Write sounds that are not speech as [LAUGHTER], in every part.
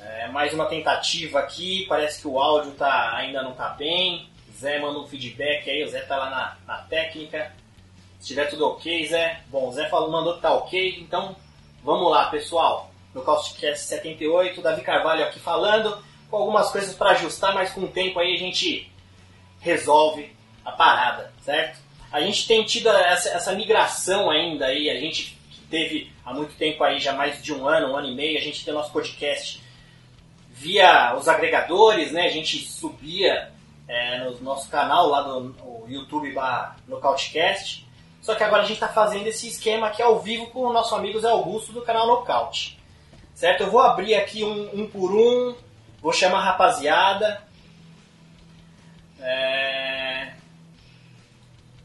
É, mais uma tentativa aqui, parece que o áudio tá, ainda não tá bem. Zé manda um feedback aí, o Zé tá lá na, na técnica. Se tiver tudo ok, Zé. Bom, o Zé falou, mandou que tá ok, então vamos lá, pessoal. No Castcast 78, Davi Carvalho aqui falando, com algumas coisas para ajustar, mas com o tempo aí a gente resolve a parada, certo? A gente tem tido essa, essa migração ainda aí, a gente teve há muito tempo aí, já mais de um ano, um ano e meio, a gente tem nosso podcast via os agregadores, né? A gente subia é, no nosso canal lá no YouTube barra Nocautecast. Só que agora a gente está fazendo esse esquema aqui ao vivo com o nosso amigo Zé Augusto do canal Nocaute. Certo? Eu vou abrir aqui um, um por um, vou chamar a rapaziada. É...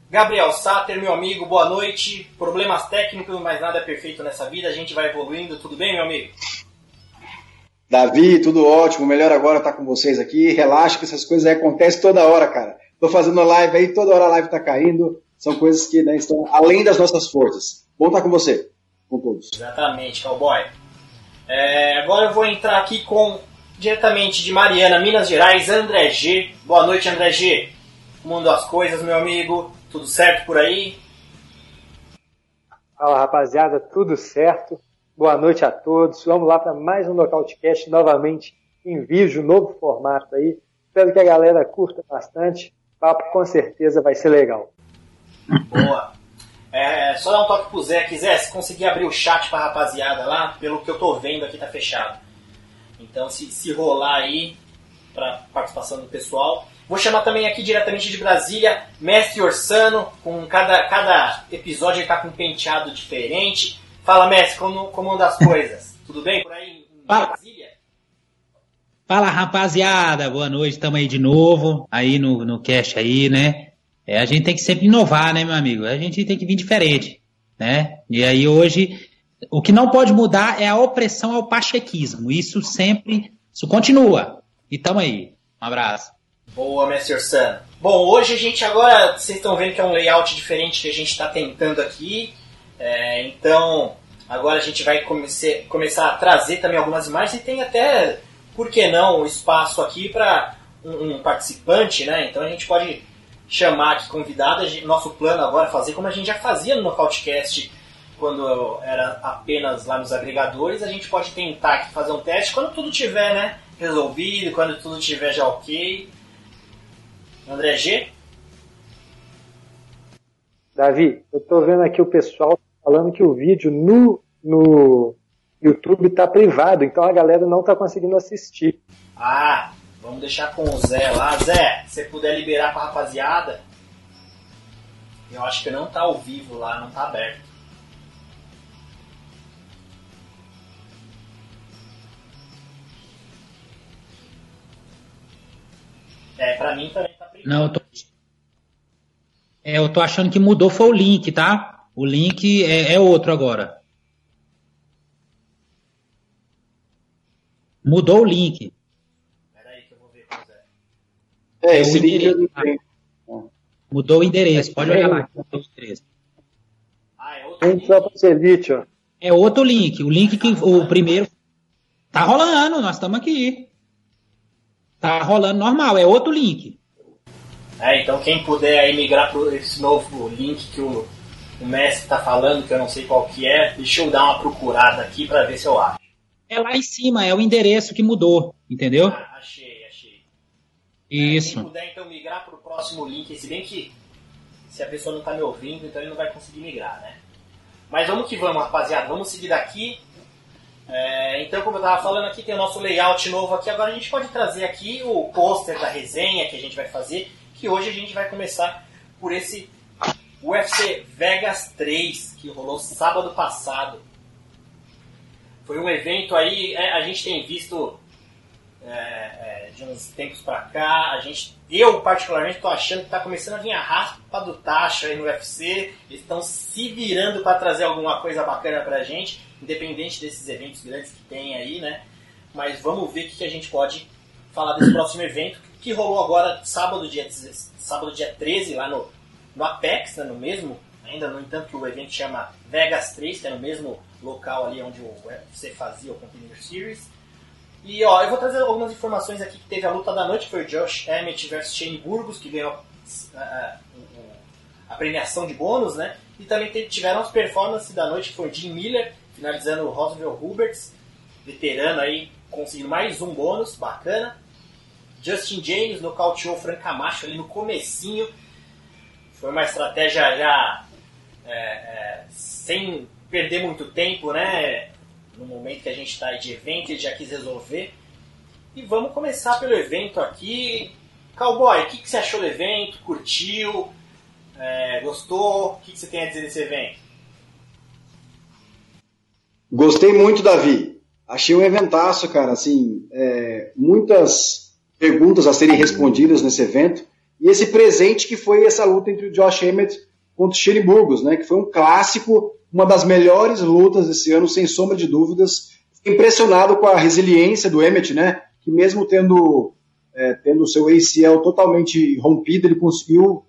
Gabriel Sater, meu amigo, boa noite. Problemas técnicos, mas nada é perfeito nessa vida, a gente vai evoluindo. Tudo bem, meu amigo? Davi, tudo ótimo. Melhor agora estar com vocês aqui. Relaxa que essas coisas aí acontecem toda hora, cara. Tô fazendo live aí, toda hora a live tá caindo. São coisas que né, estão além das nossas forças. Bom estar com você, com todos. Exatamente, cowboy. É, agora eu vou entrar aqui com diretamente de Mariana, Minas Gerais, André G. Boa noite, André G. Andam as coisas, meu amigo? Tudo certo por aí? Fala, rapaziada, tudo certo? Boa noite a todos. Vamos lá para mais um Nocautecast novamente em vídeo, novo formato aí. Espero que a galera curta bastante. O papo com certeza vai ser legal. Boa. É, só dar um toque pro Zé. Zé, se conseguir abrir o chat pra rapaziada lá, pelo que eu tô vendo aqui tá fechado. Então se, se rolar aí pra participação do pessoal. Vou chamar também aqui diretamente de Brasília, Mestre Orsano, com cada, cada episódio ele tá com um penteado diferente. Fala, mestre, como, como anda as [LAUGHS] coisas? Tudo bem por aí em Brasília? Fala, rapaziada. Boa noite. Estamos aí de novo, aí no, no cast aí, né? É, a gente tem que sempre inovar, né, meu amigo? A gente tem que vir diferente, né? E aí hoje, o que não pode mudar é a opressão ao pachequismo. Isso sempre, isso continua. E tamo aí. Um abraço. Boa, mestre Orsano. Bom, hoje a gente agora, vocês estão vendo que é um layout diferente que a gente está tentando aqui. É, então, agora a gente vai comece, começar a trazer também algumas imagens e tem até, por que não, espaço aqui para um, um, participante, né? Então a gente pode chamar aqui convidado. Nosso plano agora é fazer como a gente já fazia no Nocautecast quando era apenas lá nos agregadores. A gente pode tentar fazer um teste quando tudo tiver, né? Resolvido, quando tudo tiver já ok. André G? Davi, eu tô vendo aqui o pessoal falando que o vídeo no, no YouTube tá privado, então a galera não tá conseguindo assistir. Ah, vamos deixar com o Zé lá. Zé, se você puder liberar pra rapaziada. Eu acho que não tá ao vivo lá, não tá aberto. É, pra mim também tá privado. Não, eu tô. É, eu tô achando que mudou foi o link, tá? O link é, é outro agora. Mudou o link. Peraí que eu vou ver. É, É, esse o vídeo endereço, não tem. Mudou o endereço. Pode olhar lá. mudou o endereço. Ah, é outro link. só pra. É outro link. O link que o primeiro. Tá rolando, nós estamos aqui. Tá rolando normal, é outro link. É, então quem puder aí migrar para esse novo link que o, o mestre está falando, que eu não sei qual que é, deixa eu dar uma procurada aqui para ver se eu acho. É lá em cima, é o endereço que mudou, entendeu? Ah, achei, achei. Quem Isso. puder então migrar para o próximo link, se bem que se a pessoa não está me ouvindo, então ele não vai conseguir migrar, né? Mas vamos que vamos, rapaziada, vamos seguir daqui. É, então, como eu estava falando aqui, tem o nosso layout novo aqui. Agora a gente pode trazer aqui o pôster da resenha que a gente vai fazer, que hoje a gente vai começar por esse UFC Vegas 3, que rolou sábado passado. Foi um evento aí, é, a gente tem visto é, é, de uns tempos pra cá, a gente, eu particularmente tô achando que tá começando a vir a raspa do tacho aí no UFC, eles estão se virando para trazer alguma coisa bacana pra gente, independente desses eventos grandes que tem aí, né? Mas vamos ver o que, a gente pode falar desse próximo evento que rolou agora sábado, dia, sábado, dia 13, lá no, no Apex, né, no mesmo, ainda no entanto que o evento chama Vegas 3, que é no mesmo local ali onde você fazia o Contender Series. E ó, eu vou trazer algumas informações aqui que teve a luta da noite, foi Josh Emmett versus Shane Burgos, que ganhou a, a, a premiação de bônus, né? E também tiveram as performances da noite, foi Jim Miller, finalizando o Roosevelt Huberts, veterano aí, conseguindo mais um bônus, bacana. Justin James nocauteou o Frank Camacho ali no comecinho. Foi uma estratégia já é, é, sem perder muito tempo, né? No momento que a gente está de evento, ele já quis resolver. E vamos começar pelo evento aqui. Cowboy, o que, que você achou do evento? Curtiu? É, gostou? O que, que você tem a dizer desse evento? Gostei muito, Davi. Achei um eventaço, cara. Assim, é, muitas perguntas a serem respondidas nesse evento. E esse presente que foi essa luta entre o Josh Emmett contra o Shane Burgos, né? Que foi um clássico, uma das melhores lutas desse ano, sem sombra de dúvidas. Fiquei impressionado com a resiliência do Emmett, né? Que mesmo tendo é, tendo o seu ACL totalmente rompido, ele conseguiu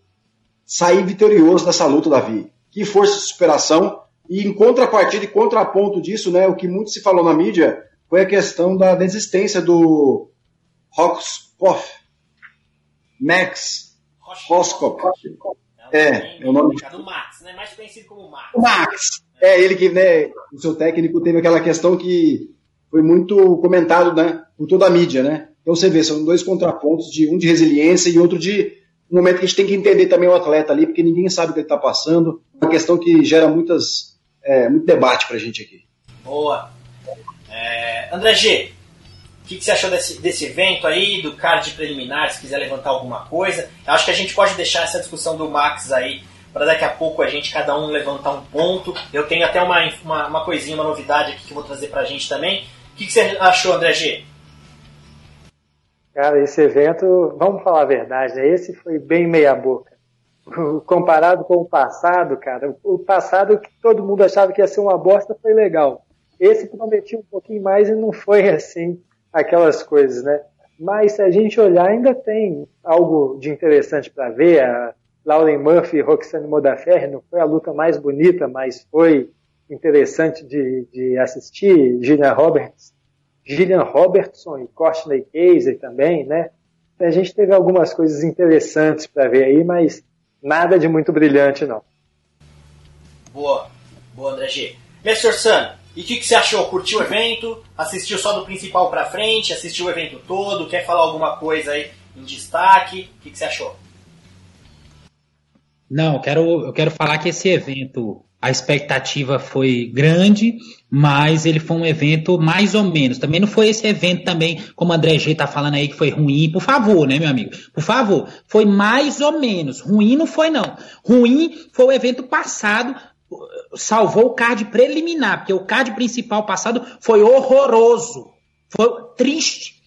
sair vitorioso dessa luta, Davi. Que força de superação. E em contrapartida e contraponto disso, né, o que muito se falou na mídia foi a questão da desistência do Roxpoff, Max Roskop. É, é o nome do Max, né? Mais conhecido como Max. O Max. É, ele que, né, o seu técnico teve aquela questão que foi muito comentado, né, por toda a mídia, né? Então você vê, são dois contrapontos, de um de resiliência e outro de um momento que a gente tem que entender também o atleta ali, porque ninguém sabe o que ele está passando. Uma questão que gera muitas, é, muito debate para a gente aqui. Boa. É, André G, o que, que, você achou desse, desse evento aí, do card preliminar, se quiser levantar alguma coisa? Eu acho que a gente pode deixar essa discussão do Max aí para daqui a pouco a gente, cada um, levantar um ponto. Eu tenho até uma, uma, uma coisinha, uma novidade aqui que eu vou trazer para a gente também. O que, que você achou, André G? Cara, esse evento, vamos falar a verdade, né? esse foi bem meia boca. [LAUGHS] Comparado com o passado, cara, o passado que todo mundo achava que ia ser uma bosta foi legal. Esse prometia um pouquinho mais e não foi [LAUGHS] assim aquelas coisas, né? Mas se a gente olhar, ainda tem algo de interessante para ver. A Lauren Murphy e Roxane Modaferri não foi a luta mais bonita, mas foi interessante de, de assistir. Gina Roberts Gillian Robertson e Courtney Casey também, né? A gente teve algumas coisas interessantes para ver aí, mas nada de muito brilhante, não. Boa, boa, André G. Mr. Sun, e o que, que, você achou? Curtiu o evento? Assistiu só do principal para frente? Assistiu o evento todo? Quer falar alguma coisa aí em destaque? O que, que você achou? Não, eu quero, eu quero falar que esse evento a expectativa foi grande, mas ele foi um evento mais ou menos. Também não foi esse evento também, como o André G tá falando aí, que foi ruim. Por favor, né, meu amigo? Por favor. Foi mais ou menos. Ruim não foi, não. Ruim foi o evento passado, salvou o card preliminar, porque o card principal passado foi horroroso. Foi triste.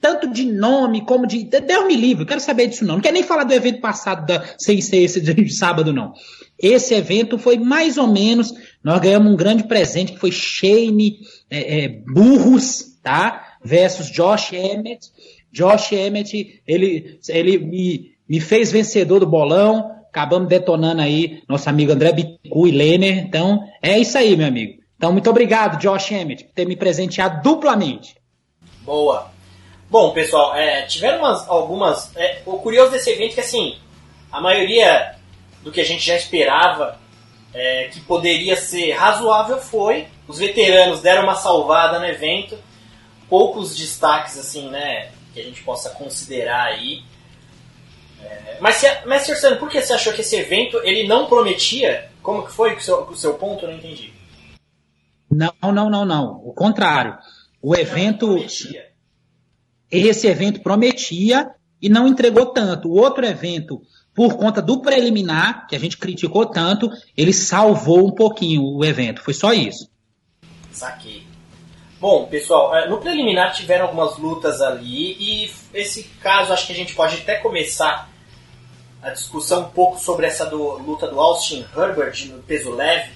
Tanto de nome como de. Deus me livre, quero saber disso não. Não quero nem falar do evento passado da, sem ser esse de [LAUGHS] sábado, não. Esse evento foi mais ou menos, nós ganhamos um grande presente que foi Shane é, é, Burros, tá? Versus Josh Emmett. Josh Emmett, ele, ele me, me fez vencedor do bolão, acabamos detonando aí nosso amigo André Bicu e Lener. Então, é isso aí, meu amigo. Então, muito obrigado, Josh Emmett, por ter me presenteado duplamente. Boa. Bom, pessoal, é, tiveram umas, algumas. É, o curioso desse evento é que, assim, a maioria do que a gente já esperava é, que poderia ser razoável foi. Os veteranos deram uma salvada no evento. Poucos destaques, assim, né? Que a gente possa considerar aí. É, mas, mas, Sr. Sano, por que você achou que esse evento ele não prometia? Como que foi o seu, o seu ponto? Eu não entendi. Não, não, não, não. O contrário. O evento. Esse evento prometia e não entregou tanto. O outro evento por conta do preliminar, que a gente criticou tanto, ele salvou um pouquinho o evento. Foi só isso. Saquei. Bom, pessoal, é, no preliminar tiveram algumas lutas ali e esse caso acho que a gente pode até começar a discussão um pouco sobre essa do, luta do Austin Herbert no peso leve,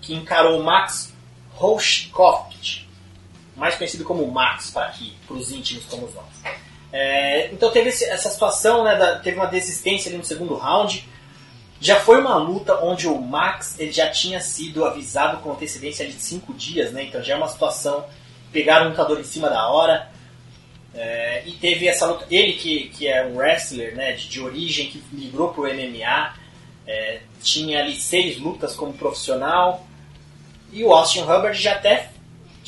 que encarou o Max Roshkovic. Mais conhecido como Max para aqui, para os íntimos como nós. É, então teve esse, essa situação, né, da, teve uma desistência ali no segundo round. Já foi uma luta onde o Max ele já tinha sido avisado com antecedência de cinco dias, né? Então já é uma situação pegaram o lutador em cima da hora. É, e teve essa luta. Ele que, que é um wrestler né, de, de origem, que migrou para o MMA, é, tinha ali seis lutas como profissional. E o Austin Hubbard já até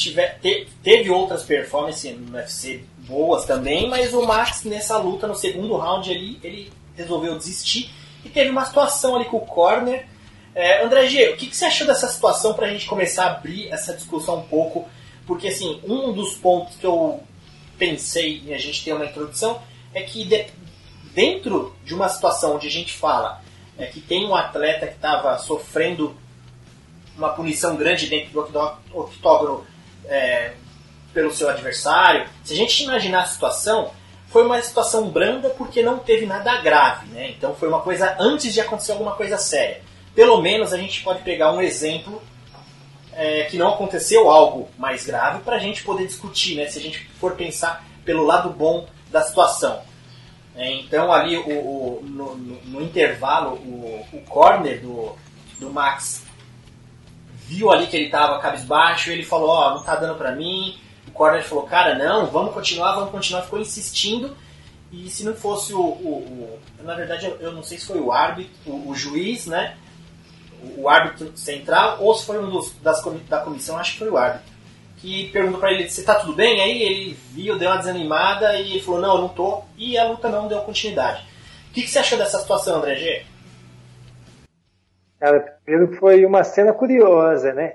tiver, te, teve outras performances no UFC boas também, mas o Max nessa luta, no segundo round ali, ele resolveu desistir. E teve uma situação ali com o corner. É, André G, o que, que você achou dessa situação para a gente começar a abrir essa discussão um pouco? Porque assim, um dos pontos que eu pensei em a gente ter uma introdução é que de, dentro de uma situação onde a gente fala é, que tem um atleta que estava sofrendo uma punição grande dentro do octógono é, pelo seu adversário, se a gente imaginar a situação, foi uma situação branda porque não teve nada grave, né? Então foi uma coisa antes de acontecer alguma coisa séria. Pelo menos a gente pode pegar um exemplo é, que não aconteceu algo mais grave para a gente poder discutir, né? Se a gente for pensar pelo lado bom da situação. É, então ali o, o no, no, no, intervalo o, o corner do, do Max viu ali que ele estava cabisbaixo, ele falou, ó, oh, não tá dando para mim. O corner falou, cara, não, vamos continuar, vamos continuar. Ficou insistindo. E se não fosse o, o, o na verdade eu não sei se foi o árbitro, o, o juiz, né? o árbitro central, ou se foi um dos das, da comissão, acho que foi o árbitro, que perguntou para ele se tá tudo bem, aí ele viu, deu uma desanimada e ele falou, não, eu não tô, e a luta não deu continuidade. O que, que você achou dessa situação, André G? Cara, primeiro foi uma cena curiosa, né?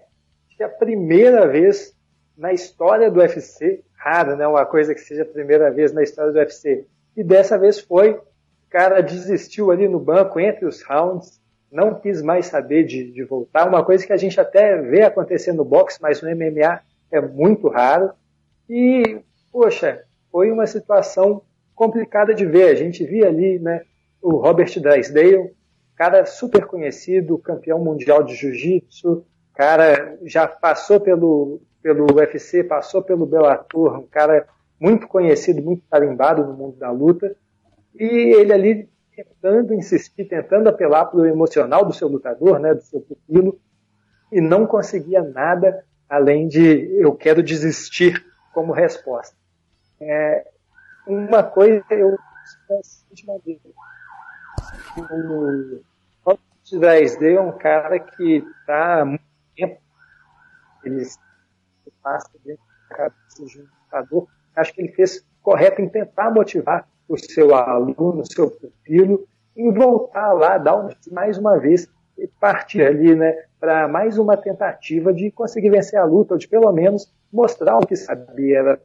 Que é a primeira vez na história do UFC, raro, né? Uma coisa que seja a primeira vez na história do UFC. E dessa vez foi, o cara desistiu ali no banco entre os rounds, não quis mais saber de, de voltar. Uma coisa que a gente até vê acontecer no boxe, mas no MMA é muito raro. E, poxa, foi uma situação complicada de ver. A gente via ali né, o Robert Drysdale, cara super conhecido, campeão mundial de jiu-jitsu, cara já passou pelo, pelo UFC, passou pelo Bellator, um cara muito conhecido, muito tarimbado no mundo da luta. E ele ali tentando insistir, tentando apelar para o emocional do seu lutador, né, do seu pupilo, e não conseguia nada além de eu quero desistir como resposta. É, uma coisa eu o Robert Drysdale é um cara que está há muito tempo, ele passa dentro da cabeça de um lutador, acho que ele fez correto em tentar motivar o seu aluno, o seu pupilo, em voltar lá, dar mais uma vez e partir ali, né, para mais uma tentativa de conseguir vencer a luta, ou de pelo menos mostrar o que sabia. Era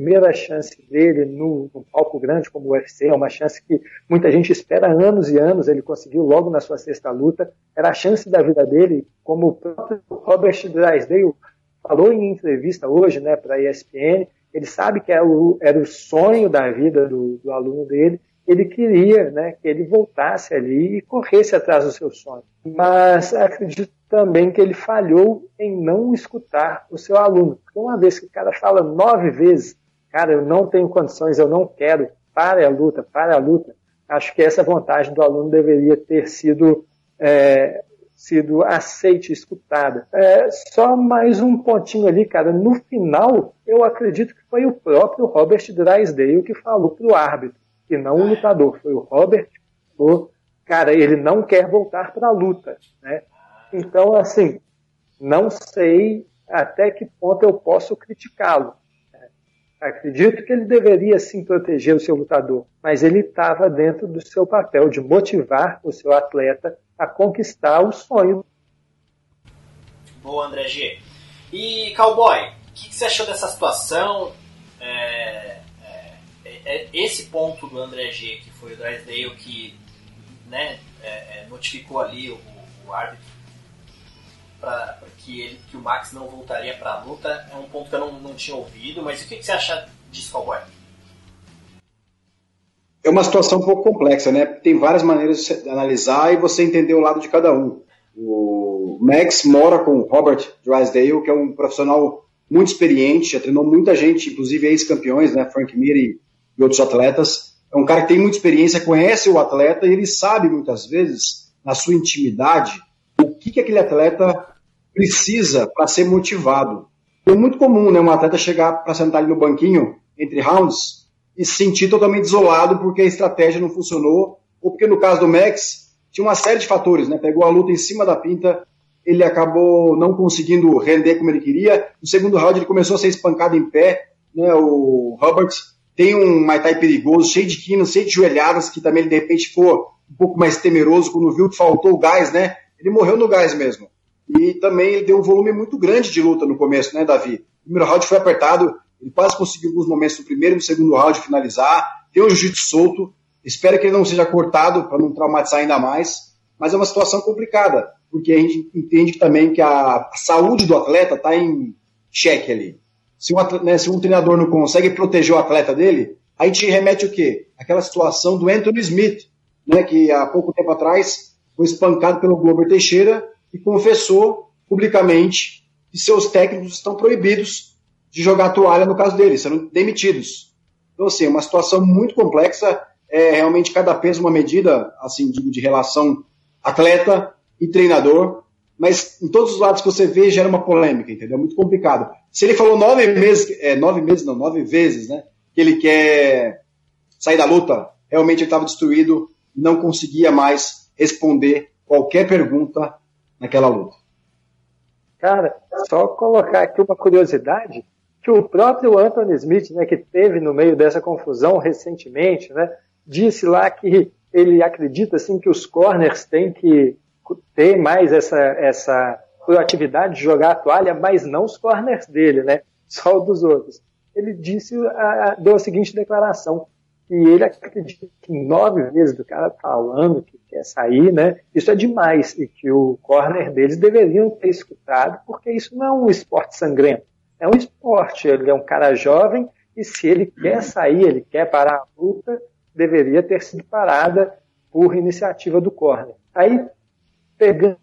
primeira chance dele no, no palco grande como o UFC, é uma chance que muita gente espera anos e anos, ele conseguiu logo na sua sexta luta, era a chance da vida dele, como o próprio Robert Drysdale falou em entrevista hoje, né, para a ESPN, ele sabe que era o, era o sonho da vida do, do aluno dele, ele queria né, que ele voltasse ali e corresse atrás do seu sonho. Mas acredito também que ele falhou em não escutar o seu aluno. Porque uma vez que o cara fala nove vezes, cara, eu não tenho condições, eu não quero, pare a luta, pare a luta, acho que essa vontade do aluno deveria ter sido é, sido aceite, escutada. É, só mais um pontinho ali, cara. No final, eu acredito que foi o próprio Robert Drysdale que falou pro árbitro, e não o lutador. Foi o Robert que falou, cara, ele não quer voltar para a luta, né? Então, assim, não sei até que ponto eu posso criticá-lo. Acredito que ele deveria sim proteger o seu lutador, mas ele estava dentro do seu papel de motivar o seu atleta a conquistar o sonho. Boa, André G. E, Cowboy, o que, que, você achou dessa situação? É, é, é, esse ponto do André G, que foi o Drysdale, que né, é, é, notificou ali o, o árbitro para que, ele, que o Max não voltaria para a luta, é um ponto que eu não, não tinha ouvido, mas o que, que você acha disso, Cowboy? é uma situação um pouco complexa, né? Tem várias maneiras de analisar e você entender o lado de cada um. O Max mora com Robert Drysdale, que é um profissional muito experiente, já treinou muita gente, inclusive ex-campeões, né, Frank Mir e, outros atletas. É um cara que tem muita experiência, conhece o atleta e ele sabe muitas vezes, na sua intimidade, o que, que aquele atleta precisa para ser motivado. É muito comum né, um atleta chegar para sentar ali no banquinho entre rounds e se sentir totalmente isolado porque a estratégia não funcionou, ou porque no caso do Max, tinha uma série de fatores, né? Pegou a luta em cima da pinta, ele acabou não conseguindo render como ele queria. No segundo round ele começou a ser espancado em pé, né? O Hubbard tem um Muay Thai perigoso, cheio de quinos, cheio de joelhadas, que também ele de repente ficou um pouco mais temeroso quando viu que faltou o gás, né? Ele morreu no gás mesmo. E também ele deu um volume muito grande de luta no começo, né, Davi? O primeiro round foi apertado, ele quase conseguiu alguns momentos no primeiro e no segundo round finalizar. Tem um jiu-jitsu solto. Espero que ele não seja cortado para não traumatizar ainda mais. Mas é uma situação complicada, porque a gente entende também que a saúde do atleta está em xeque ali. Se um, atleta, né, se um treinador não consegue proteger o atleta dele, aí te remete o quê? Aquela situação do Anthony Smith, né, que há pouco tempo atrás foi espancado pelo Glover Teixeira e confessou publicamente que seus técnicos estão proibidos de jogar toalha no caso dele, sendo demitidos. Então, assim, é uma situação muito complexa, é realmente cada peso uma medida, assim, de, de relação atleta e treinador, mas em todos os lados que você vê gera uma polêmica, entendeu? Muito complicado. Se ele falou nove meses, é, nove meses não, nove vezes, né, que ele quer sair da luta, realmente ele estava destruído, não conseguia mais responder qualquer pergunta naquela luta. Cara, só colocar aqui uma curiosidade, que o próprio Anthony Smith, né, que teve no meio dessa confusão recentemente, né, disse lá que ele acredita assim que os corners têm que ter mais essa essa proatividade de jogar a toalha, mas não os corners dele, né, só o dos outros. Ele disse, deu a seguinte declaração: que ele acredita que nove vezes do cara falando que quer sair, né? Isso é demais e que o corner deles deveriam ter escutado, porque isso não é um esporte sangrento, é um esporte. Ele é um cara jovem e se ele quer sair, ele quer parar a luta, deveria ter sido parada por iniciativa do corner. Aí, pegando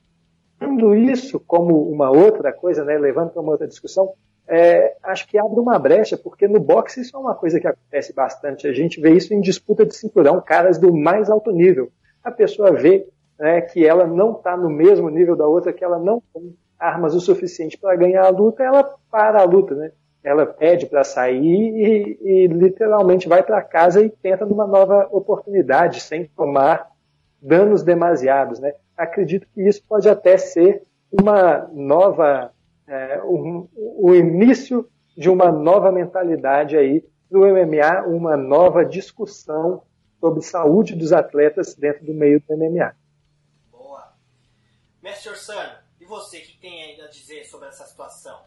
isso como uma outra coisa, né, levando para uma outra discussão, é, acho que abre uma brecha, porque no boxe isso é uma coisa que acontece bastante. A gente vê isso em disputa de cinturão, caras do mais alto nível. A pessoa vê né, que ela não está no mesmo nível da outra, que ela não tem armas o suficiente para ganhar a luta, ela para a luta, né? Ela pede para sair e, e, literalmente vai para casa e tenta numa nova oportunidade, sem tomar danos demasiados, né? Acredito que isso pode até ser uma nova é, um, o início de uma nova mentalidade aí do MMA, uma nova discussão sobre saúde dos atletas dentro do meio do MMA. Boa. Mestre Orsano, e você, o que tem ainda a dizer sobre essa situação?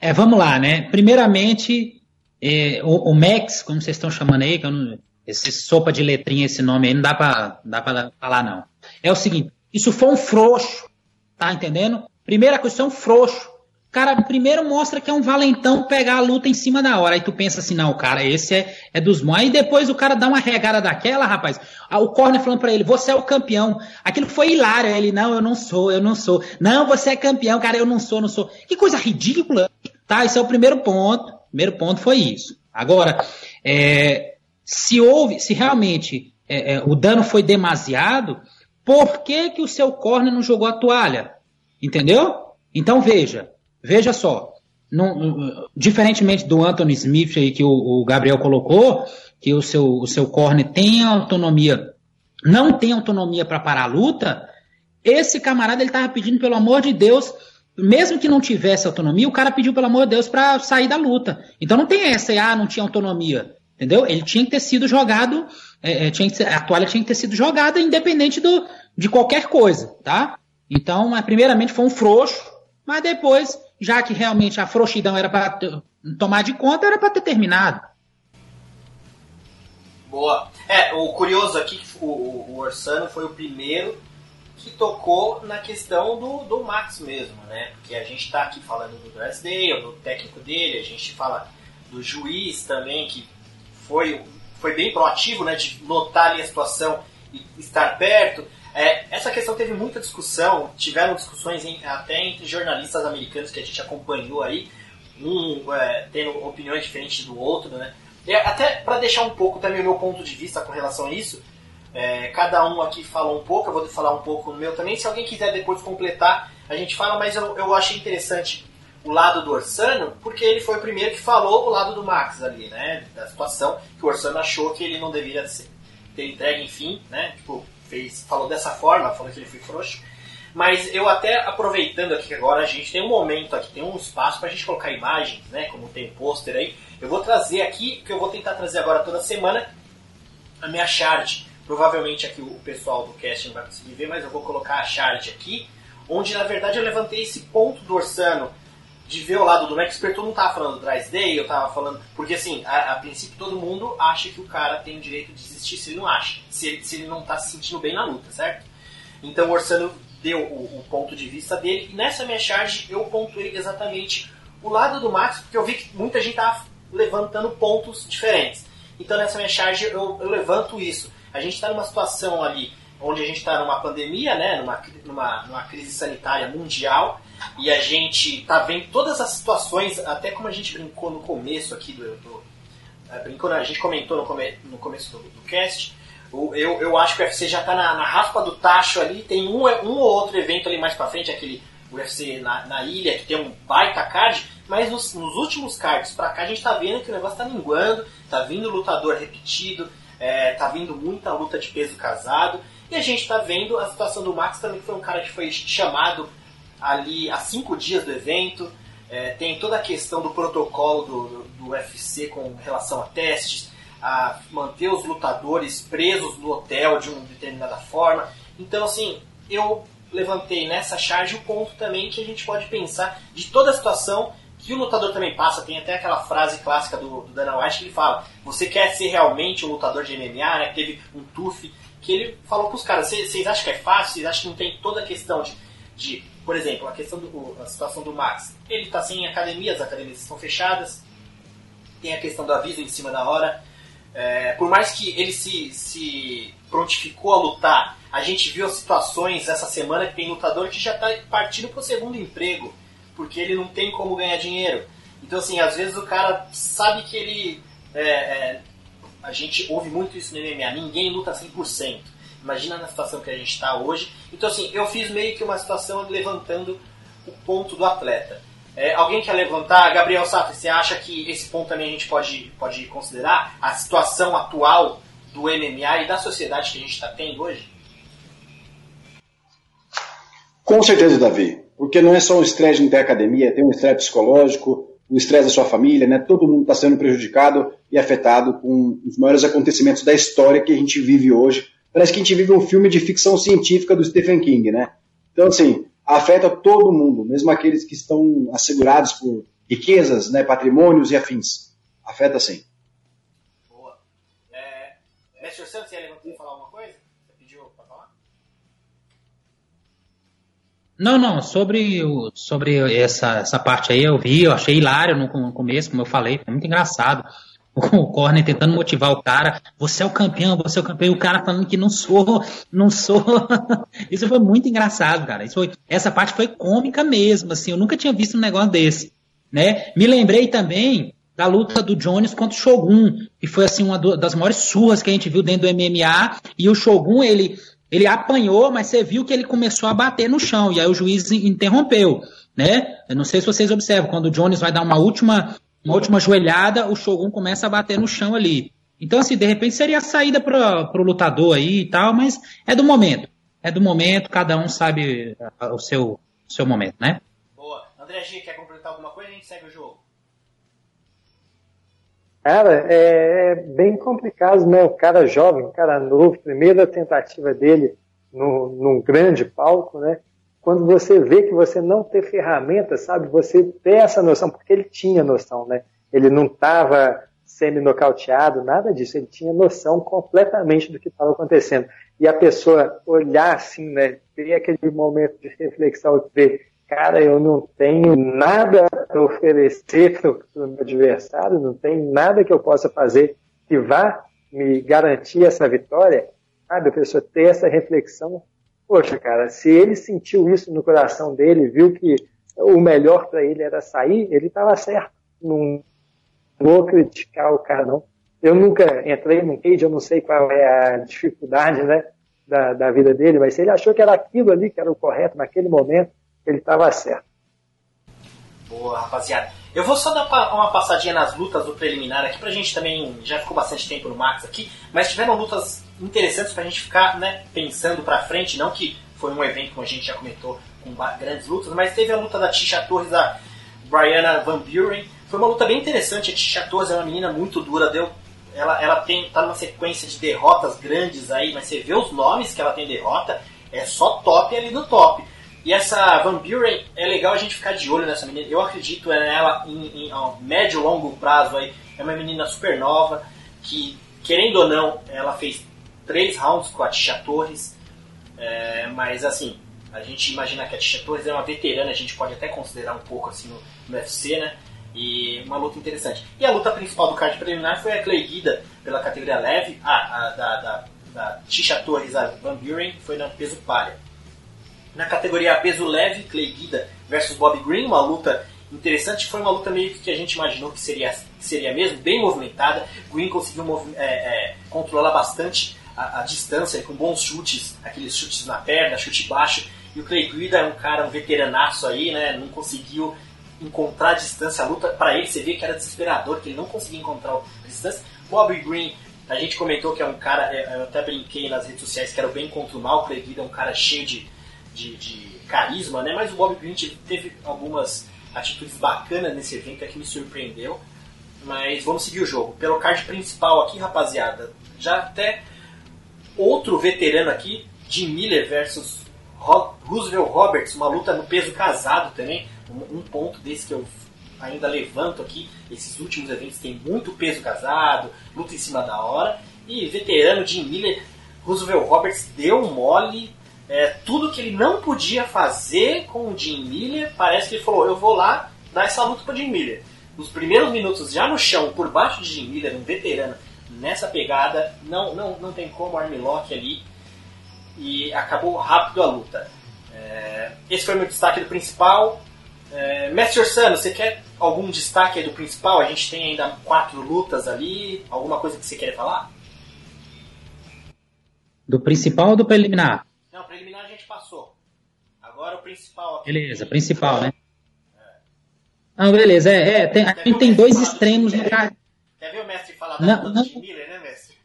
É, vamos lá, né? Primeiramente, é, o, o, Max, como vocês estão chamando aí, que eu não, esse sopa de letrinha, esse nome aí, não dá pra falar, não. É o seguinte, isso foi um frouxo Tá entendendo? Primeira questão, frouxo. O cara primeiro mostra que é um valentão pegar a luta em cima da hora. Aí tu pensa assim, não, cara, esse é, é dos bons. Aí depois o cara dá uma regada daquela, rapaz. O corner falando pra ele, você é o campeão. Aquilo foi hilário. Ele, não, eu não sou, eu não sou. Não, você é campeão, cara, eu não sou, não sou. Que coisa ridícula. Tá, esse é o primeiro ponto. Primeiro ponto foi isso. Agora, é, se houve, se realmente é, é, o dano foi demasiado, por que, que o seu corner não jogou a toalha? Entendeu? Então veja, veja só. diferentemente do Anthony Smith aí que o, o, Gabriel colocou, que o seu, o seu corner tem autonomia, não tem autonomia para parar a luta, esse camarada ele estava pedindo, pelo amor de Deus, mesmo que não tivesse autonomia, o cara pediu, pelo amor de Deus, para sair da luta. Então não tem essa, ah, não tinha autonomia. Entendeu? Ele tinha que ter sido jogado, é, é tinha ser, a toalha tinha que ter sido jogada independente do, de qualquer coisa, tá? Então, primeiramente foi um frouxo, mas depois, já que realmente a frouxidão era para tomar de conta, era para ter terminado. Boa. É, o curioso aqui, o, o Orsano foi o primeiro que tocou na questão do, do Max mesmo, né? Porque a gente está aqui falando do Dressdale, do técnico dele, a gente fala do juiz também, que foi, foi bem proativo, né, de notar ali a situação e estar perto. É, essa questão teve muita discussão, tiveram discussões em, até entre jornalistas americanos que a gente acompanhou aí, um é, tendo opiniões diferentes do outro, né? E até para deixar um pouco também o meu ponto de vista com relação a isso, é, cada um aqui falou um pouco, eu vou falar um pouco no meu também. Se alguém quiser depois completar, a gente fala, mas eu, eu achei interessante o lado do Orsano, porque ele foi o primeiro que falou o lado do Max ali, né? Da situação que o Orsano achou que ele não deveria ser, ter entregue, enfim, né? Tipo, fez, falou dessa forma, falou que ele foi frouxo. Mas eu até aproveitando aqui que agora a gente tem um momento aqui, tem um espaço para a gente colocar imagens, né? Como tem pôster aí. Eu vou trazer aqui, que eu vou tentar trazer agora toda semana, a minha chart. Provavelmente aqui o pessoal do casting não vai conseguir ver, mas eu vou colocar a chart aqui, onde na verdade eu levantei esse ponto do Orsano de ver o lado do expert, todo mundo tava falando do Drysdale, eu tava falando. Porque assim, a, a, princípio todo mundo acha que o cara tem o direito de desistir se ele não acha, se ele, se ele não tá se sentindo bem na luta, certo? Então o Orsano deu o, o, ponto de vista dele, e nessa minha charge eu pontuei exatamente o lado do Max, porque eu vi que muita gente tava levantando pontos diferentes. Então nessa minha charge eu, eu levanto isso. A gente está numa situação ali onde a gente está numa pandemia, né, numa, numa, numa crise sanitária mundial, e a gente está vendo todas as situações, até como a gente brincou no começo aqui do. do é, brincou, a gente comentou no, come, no começo do, do cast. O, eu, eu acho que o UFC já está na, na raspa do tacho ali, tem um, um ou outro evento ali mais para frente, aquele UFC na, na ilha, que tem um baita card, mas nos, nos últimos cards para cá a gente está vendo que o negócio está minguando, está vindo lutador repetido, é, tá vindo muita luta de peso casado. E a gente está vendo a situação do Max também, que foi um cara que foi chamado ali há cinco dias do evento. É, tem toda a questão do protocolo do, do, UFC com relação a testes, a manter os lutadores presos no hotel de uma determinada forma. Então, assim, eu levantei nessa charge o ponto também que a gente pode pensar de toda a situação que o lutador também passa. Tem até aquela frase clássica do, do Dana White que ele fala: Você quer ser realmente um lutador de MMA? Né? Teve um TUF que ele falou para os caras: Vocês acham que é fácil? Vocês acham que não tem toda a questão de, de por exemplo, a questão do a situação do Max? Ele está sem academia, as academias estão fechadas. Tem a questão do aviso em cima da hora. É, por mais que ele se, se prontificou a lutar, a gente viu situações essa semana que tem lutador que já está partindo para o segundo emprego porque ele não tem como ganhar dinheiro. Então, assim, às vezes o cara sabe que ele. É, é, a gente ouve muito isso no MMA, ninguém luta 100%. Imagina na situação que a gente está hoje. Então, assim, eu fiz meio que uma situação levantando o ponto do atleta. É, alguém quer levantar? Gabriel Sato, você acha que esse ponto também a gente pode, pode considerar? A situação atual do MMA e da sociedade que a gente está tendo hoje? Com certeza, Davi. Porque não é só o estresse de academia, tem um estresse psicológico, o estresse da sua família, né? Todo mundo está sendo prejudicado e afetado com os maiores acontecimentos da história que a gente vive hoje. Parece que a gente vive um filme de ficção científica do Stephen King, né? Então, assim, afeta todo mundo, mesmo aqueles que estão assegurados por riquezas, né, patrimônios e afins. Afeta sim. Boa. É, Mestre Santos, ia levantar falar alguma coisa? Você pediu para falar? Não, não, sobre, o, sobre essa, essa parte aí eu vi, eu achei hilário no, no começo, como eu falei, foi muito engraçado. O Corner tentando motivar o cara, você é o campeão, você é o campeão, e o cara falando que não sou, não sou. [LAUGHS] Isso foi muito engraçado, cara. Isso foi, essa parte foi cômica mesmo, assim, eu nunca tinha visto um negócio desse. Né? Me lembrei também da luta do Jones contra o Shogun, que foi assim uma das maiores surras que a gente viu dentro do MMA, e o Shogun, ele ele apanhou, mas você viu que ele começou a bater no chão, e aí o juiz interrompeu, né? Eu não sei se vocês observam, quando o Jones vai dar uma última, uma última joelhada, o Shogun começa a bater no chão ali. Então, assim, de repente seria a saída para o lutador aí e tal, mas é do momento. É do momento, cada um sabe o seu, o seu momento, né? Boa. André G, quer completar alguma coisa? A gente segue o jogo. Cara, é, é, bem complicado, né? O cara jovem, o cara novo, primeira tentativa dele no, num grande palco, né? Quando você vê que você não tem ferramentas, sabe? Você tem essa noção, porque ele tinha noção, né? Ele não estava semi-nocauteado, nada disso. Ele tinha noção completamente do que estava acontecendo. E a pessoa olhar assim, né? Ter aquele momento de reflexão e ver cara, eu não tenho nada para oferecer para o meu adversário, não tem nada que eu possa fazer que vá me garantir essa vitória, sabe? A pessoa ter essa reflexão poxa, cara, se ele sentiu isso no coração dele, viu que o melhor para ele era sair, ele estava certo. Não vou criticar o cara, não. Eu nunca entrei no cage, eu não sei qual é a dificuldade, né, da, da vida dele, mas se ele achou que era aquilo ali que era o correto naquele momento, ele estava certo. Boa, rapaziada. Eu vou só dar uma passadinha nas lutas do preliminar aqui pra gente também. Já ficou bastante tempo no Max aqui, mas tiveram lutas interessantes pra gente ficar né, pensando pra frente. Não que foi um evento, como a gente já comentou, com grandes lutas, mas teve a luta da Tisha Torres, da Brianna Van Buren. Foi uma luta bem interessante. A Tisha Torres é uma menina muito dura, deu. Ela, ela tem, tá numa sequência de derrotas grandes aí, mas você vê os nomes que ela tem derrota, é só top ali do top. E essa Van Buren, é legal a gente ficar de olho nessa menina. Eu acredito nela em, em a médio e longo prazo. Aí. É uma menina super nova, que, querendo ou não, ela fez três rounds com a Tisha Torres. É, mas assim, a gente imagina que a Tisha Torres é uma veterana, a gente pode até considerar um pouco assim no, no UFC, né? E uma luta interessante. E a luta principal do card preliminar foi a Clay Guida pela categoria leve. Ah, a, da, da, da Tisha Torres, a Van Buren, foi no peso palha. Na categoria peso leve, Clay Guida versus Bob Green, uma luta interessante. Foi uma luta meio que a gente imaginou que seria, que seria mesmo, bem movimentada. Green conseguiu é, é, controlar bastante a, a, distância com bons chutes, aqueles chutes na perna, chute baixo. E o Clay Guida é um cara, um veteranaço aí, né? Não conseguiu encontrar a distância. A luta, para ele, você vê que era desesperador, que ele não conseguia encontrar a distância. Bob Green, a gente comentou que é um cara, é, eu até brinquei nas redes sociais que era o bem contra o mal. O Clay Guida é um cara cheio de de, de carisma, né? Mas o Bob Green teve algumas atitudes bacanas nesse evento que me surpreendeu. Mas vamos seguir o jogo. Pelo card principal aqui, rapaziada, já até outro veterano aqui, Jim Miller versus Roosevelt Roberts, uma luta no peso casado também. Um, ponto desse que eu ainda levanto aqui. Esses últimos eventos tem muito peso casado, luta em cima da hora. E veterano Jim Miller, Roosevelt Roberts deu mole é, tudo que ele não podia fazer com o Jim Miller, parece que ele falou: eu vou lá dar essa luta para Jim Miller. Nos primeiros minutos, já no chão, por baixo de Jim Miller, um veterano, nessa pegada, não, não, não tem como armlock ali. E acabou rápido a luta. É, esse foi o meu destaque do principal. É, Mestre Orsano, você quer algum destaque do principal? A gente tem ainda quatro lutas ali. Alguma coisa que você quer falar? Do principal ou do preliminar? Não, preliminar a gente passou. Agora o principal aqui. Beleza, principal, né? Não, beleza, é, é tem, a gente tem dois extremos no cara. Quer ver o mestre falar da não, não. Jim Miller, né, mestre?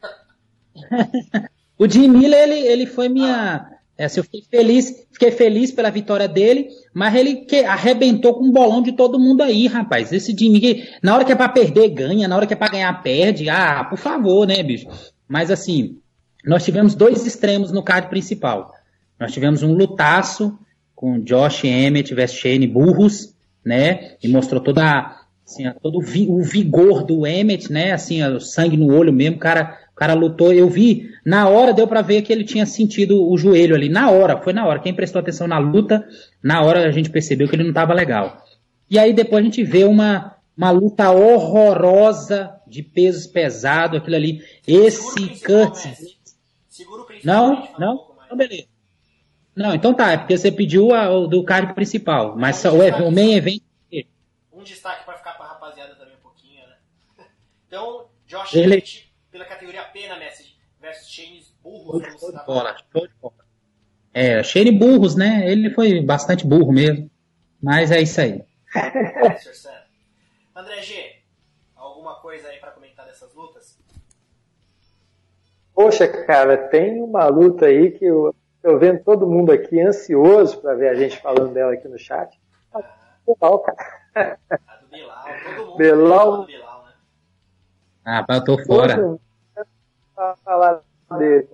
[LAUGHS] o Jim Miller, ele, ele foi minha. É, assim, eu fiquei feliz, fiquei feliz pela vitória dele, mas ele que, arrebentou com um bolão de todo mundo aí, rapaz. Esse Jim Miller, na hora que é pra perder, ganha, na hora que é pra ganhar, perde. Ah, por favor, né, bicho? Mas assim, nós tivemos dois extremos no card principal. Nós tivemos um lutaço com Josh Emmett vs Shane Burros, né? E mostrou toda assim, todo o vigor do Emmett, né? Assim, o sangue no olho mesmo, o cara, o cara lutou. Eu vi, na hora deu para ver que ele tinha sentido o joelho ali, na hora, foi na hora. Quem prestou atenção na luta, na hora a gente percebeu que ele não estava legal. E aí depois a gente vê uma, uma luta horrorosa de pesos pesados, aquilo ali. Esse Curtis. Não, não, não, beleza. Não, então tá, é porque você pediu a, o do card principal, mas um o, o main event. Um destaque para ficar para a rapaziada também um pouquinho, né? Então, Josh Ele... pela categoria pena, Messi, versus Shane Burros. Show de bola, show de bola. É, Shane Burros, né? Ele foi bastante burro mesmo. Mas é isso aí. [LAUGHS] André G, alguma coisa aí para comentar dessas lutas? Poxa, cara, tem uma luta aí que eu Estou vendo todo mundo aqui ansioso para ver a gente falando dela aqui no chat. Legal, cara. A do Bilal, todo mundo Bilal, do Bilal, né? Ah, eu tô fora. falar dele.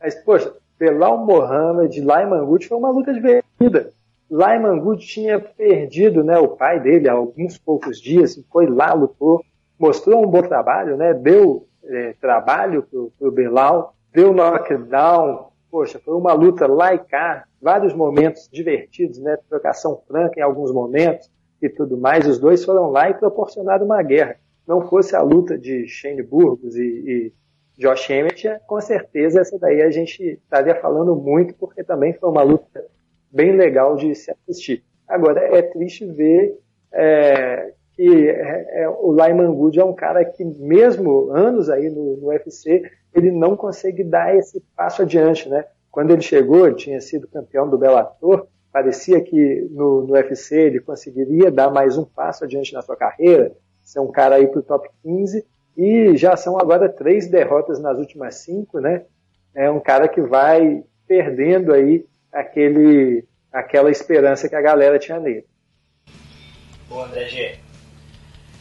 Mas, poxa, Belal Mohamed, Laiman Good foi uma luta de vida. Laiman Good tinha perdido né, o pai dele há alguns poucos dias, foi lá, lutou, mostrou um bom trabalho, né, deu é, trabalho pro, pro Belal, deu knockdown, poxa, foi uma luta lá e cá, vários momentos divertidos, né? Trocação franca em alguns momentos e tudo mais. Os dois foram lá e proporcionaram uma guerra. Não fosse a luta de Shane Burgos e, e, Josh Emmett, com certeza essa daí a gente estaria falando muito, porque também foi uma luta bem legal de se assistir. Agora, é triste ver é, que é, é, o Lyman Good é um cara que, mesmo anos aí no, no UFC, ele não consegue dar esse passo adiante, né? Quando ele chegou, ele tinha sido campeão do Bellator, parecia que no, no UFC ele conseguiria dar mais um passo adiante na sua carreira, ser um cara aí para o top 15, e já são agora três derrotas nas últimas cinco, né? É um cara que vai perdendo aí aquele, aquela esperança que a galera tinha nele. Boa, André G.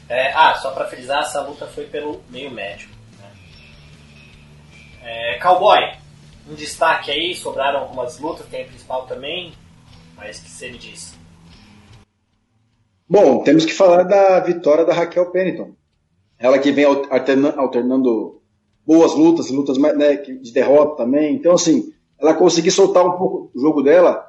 É, ah, só para frisar, essa luta foi pelo meio médio. Né? É, Cowboy, um destaque aí, sobraram algumas lutas, tem a principal também, mas que você me disse? Bom, temos que falar da vitória da Raquel Pennington. Ela que vem alternando, boas lutas, lutas né, de derrota também. Então, assim, ela conseguir soltar um pouco o jogo dela,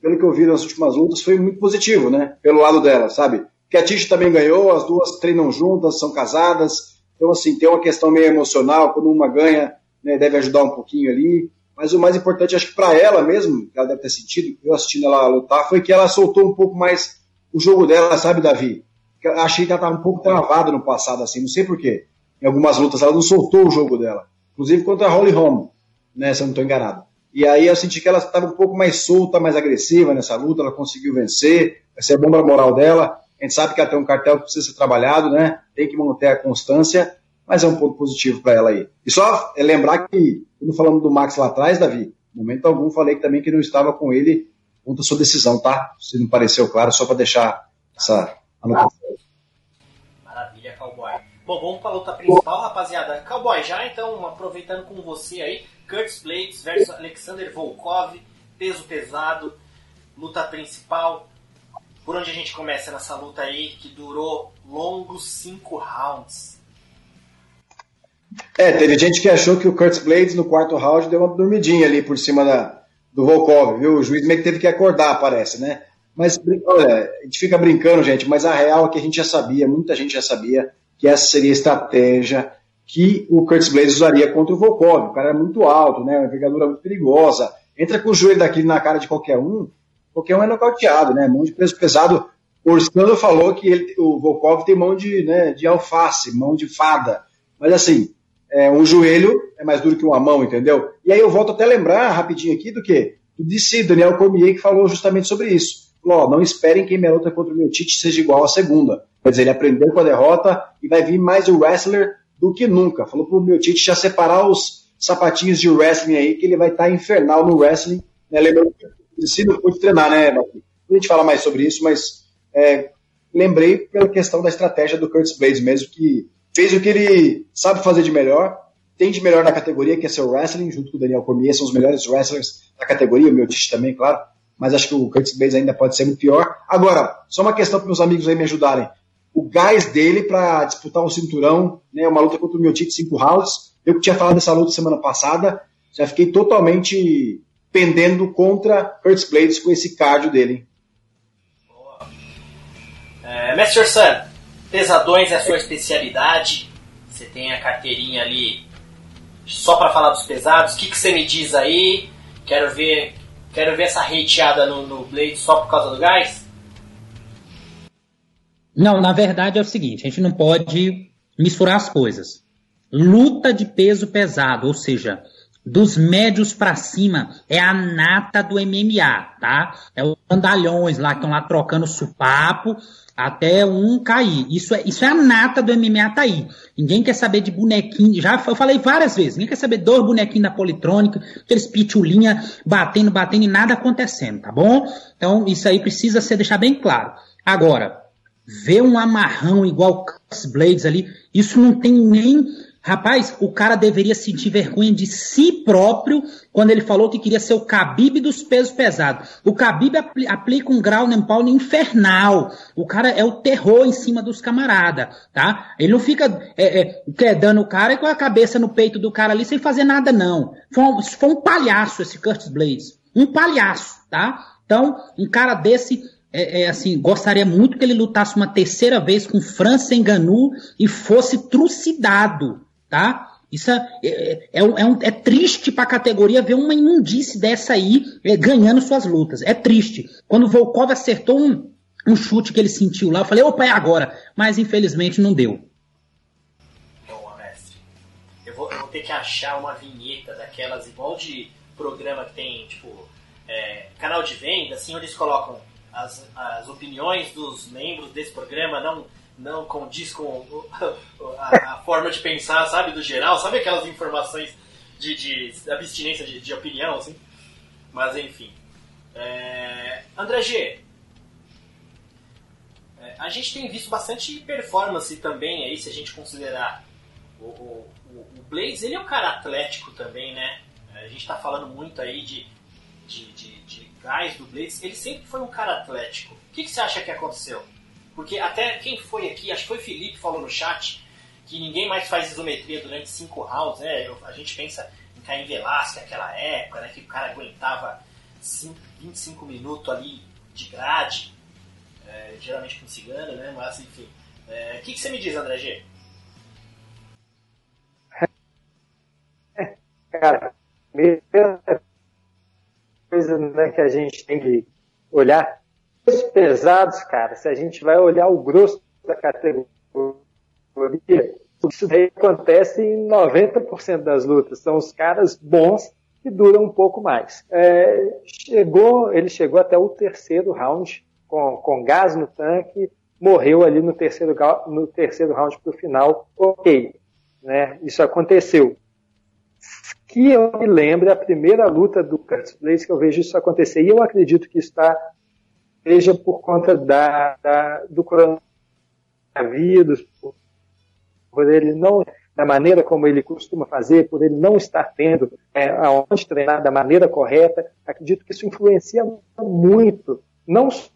pelo que eu vi nas últimas lutas, foi muito positivo, né? Pelo lado dela, sabe? Que a Tish também ganhou, as duas treinam juntas, são casadas. Então, assim, tem uma questão meio emocional, quando uma ganha, né, deve ajudar um pouquinho ali. Mas o mais importante, acho que para ela mesmo, que ela deve ter sentido, eu assistindo ela lutar, foi que ela soltou um pouco mais o jogo dela, sabe, Davi? achei que ela estava um pouco travada no passado, assim, não sei porquê. Em algumas lutas ela não soltou o jogo dela. Inclusive contra a Holly Holm, né, se eu não estou enganado. E aí eu senti que ela estava um pouco mais solta, mais agressiva nessa luta, ela conseguiu vencer, bom para a moral dela. A gente sabe que tem um cartel que precisa ser trabalhado, né? Tem que manter a constância, mas é um ponto positivo para ela aí. E só é lembrar que, quando falamos do Max lá atrás, Davi, no momento algum falei também que não estava com ele contra a sua decisão, tá? Se não pareceu claro, só para deixar essa anotação. Bom, vamos para a luta principal, rapaziada. Cowboy, já então, aproveitando com você aí, Curtis Blades versus Alexander Volkov, peso pesado, luta principal. Por onde a gente começa nessa luta aí, que durou longos cinco rounds? É, teve gente que achou que o Curtis Blades no quarto round deu uma dormidinha ali por cima da, do Volkov, viu? O juiz meio que teve que acordar, parece, né? Mas, olha, a gente fica brincando, gente, mas a real é que a gente já sabia, muita gente já sabia que essa seria a estratégia que o Curtis Blades usaria contra o Volkov. O cara é muito alto, né? Uma envergadura muito perigosa. Entra com o joelho daquele na cara de qualquer um, um é nocauteado, né? Mão de peso pesado. O Orstando falou que ele, o Volkov tem mão de, né, de alface, mão de fada. Mas assim, é, um joelho é mais duro que uma mão, entendeu? E aí eu volto até lembrar rapidinho aqui do que? Do DC, Daniel Cormier, que falou justamente sobre isso. Falou, ó, não esperem que minha luta contra o meu Tite seja igual à segunda. Quer dizer, ele aprendeu com a derrota e vai vir mais o wrestler do que nunca. Falou pro meu Tite já separar os sapatinhos de wrestling aí, que ele vai estar tá infernal no wrestling. Né? Lembrando que não pode treinar, né, Baqui? A gente fala mais sobre isso, mas é, lembrei pela questão da estratégia do Curtis Blades mesmo, que fez o que ele sabe fazer de melhor, tem de melhor na categoria, que é ser o wrestling, junto com o Daniel Cormier, são os melhores wrestlers da categoria, o meu Tite também, claro, mas acho que o Curtis Blades ainda pode ser muito pior. Agora, só uma questão para meus amigos aí me ajudarem o gás dele para disputar um cinturão, né, uma luta contra o Miotite cinco rounds. Eu que tinha falado dessa luta semana passada, já fiquei totalmente pendendo contra Curtis Blades com esse cardio dele. Boa. É, Master Sun, pesadões é a sua especialidade. Você tem a carteirinha ali só para falar dos pesados. O que, que você me diz aí? Quero ver, quero ver essa hateada no, no Blade só por causa do gás? Não, na verdade é o seguinte, a gente não pode misturar as coisas. Luta de peso pesado, ou seja, dos médios para cima é a nata do MMA, tá? É os andalhões lá que estão lá trocando supapo até um cair. Isso é, isso é a nata do MMA tá aí. Ninguém quer saber de bonequinho. Já eu falei várias vezes. Ninguém quer saber dos bonequinhos da Politrônica, aqueles pitulinha batendo, batendo e nada acontecendo, tá bom? Então isso aí precisa ser deixar bem claro. Agora, ver um amarrão igual Blades ali, isso não tem nem. Rapaz, o cara deveria sentir vergonha de si próprio quando ele falou que queria ser o Khabib dos pesos pesados. O Khabib apl aplica um grau nem pau infernal. O cara é o terror em cima dos camaradas, tá? Ele não fica é, é, quedando o cara com a cabeça no peito do cara ali sem fazer nada, não. Foi um, foi um palhaço esse Curtis Blades. Um palhaço, tá? Então, um cara desse é, é, assim, gostaria muito que ele lutasse uma terceira vez com França Enganu e fosse trucidado, tá? Isso é, é, é, um, é triste para a categoria ver uma imundice dessa aí é, ganhando suas lutas. É triste. Quando o Volkov acertou um, um chute que ele sentiu lá, eu falei, opa, é agora. Mas infelizmente não deu. Boa, mestre. Eu vou, eu vou ter que achar uma vinheta daquelas igual de programa que tem, tipo, é, canal de venda, assim, onde eles colocam as, as opiniões dos membros desse programa, não não condiz com a, a, forma de pensar, sabe, do geral, sabe aquelas informações de, de abstinência de, de, opinião, assim? Mas enfim. É, André G. É, a gente tem visto bastante performance também aí, se a gente considerar o, o, o Blaze, ele é um cara atlético também, né? A gente está falando muito aí de, de, de, de gás do Blaze. Ele sempre foi um cara atlético. O que, que você acha que aconteceu? Porque até quem foi aqui, acho que foi Felipe falou no chat, que ninguém mais faz isometria durante cinco rounds, né? a gente pensa em Caim Velasquez, aquela época, né? Que o cara aguentava 5, 25 minutos ali de grade, é, geralmente com cigano, né? Mas enfim. É, o que, que você me diz, André G? Cara, primeira coisa né, que a gente tem que olhar pesados, cara, se a gente vai olhar o grosso da categoria, isso daí acontece em 90% das lutas. São os caras bons que duram um pouco mais. É, chegou, ele chegou até o terceiro round com, com gás no tanque, morreu ali no terceiro, no terceiro round para o final. Ok, né? Isso aconteceu. Que eu me lembro, a primeira luta do Curtis Blaze que eu vejo isso acontecer, e eu acredito que está seja por conta da, da, do coronavírus, por, por ele não, da maneira como ele costuma fazer, por ele não estar tendo é, aonde treinar da maneira correta, acredito que isso influencia muito, não só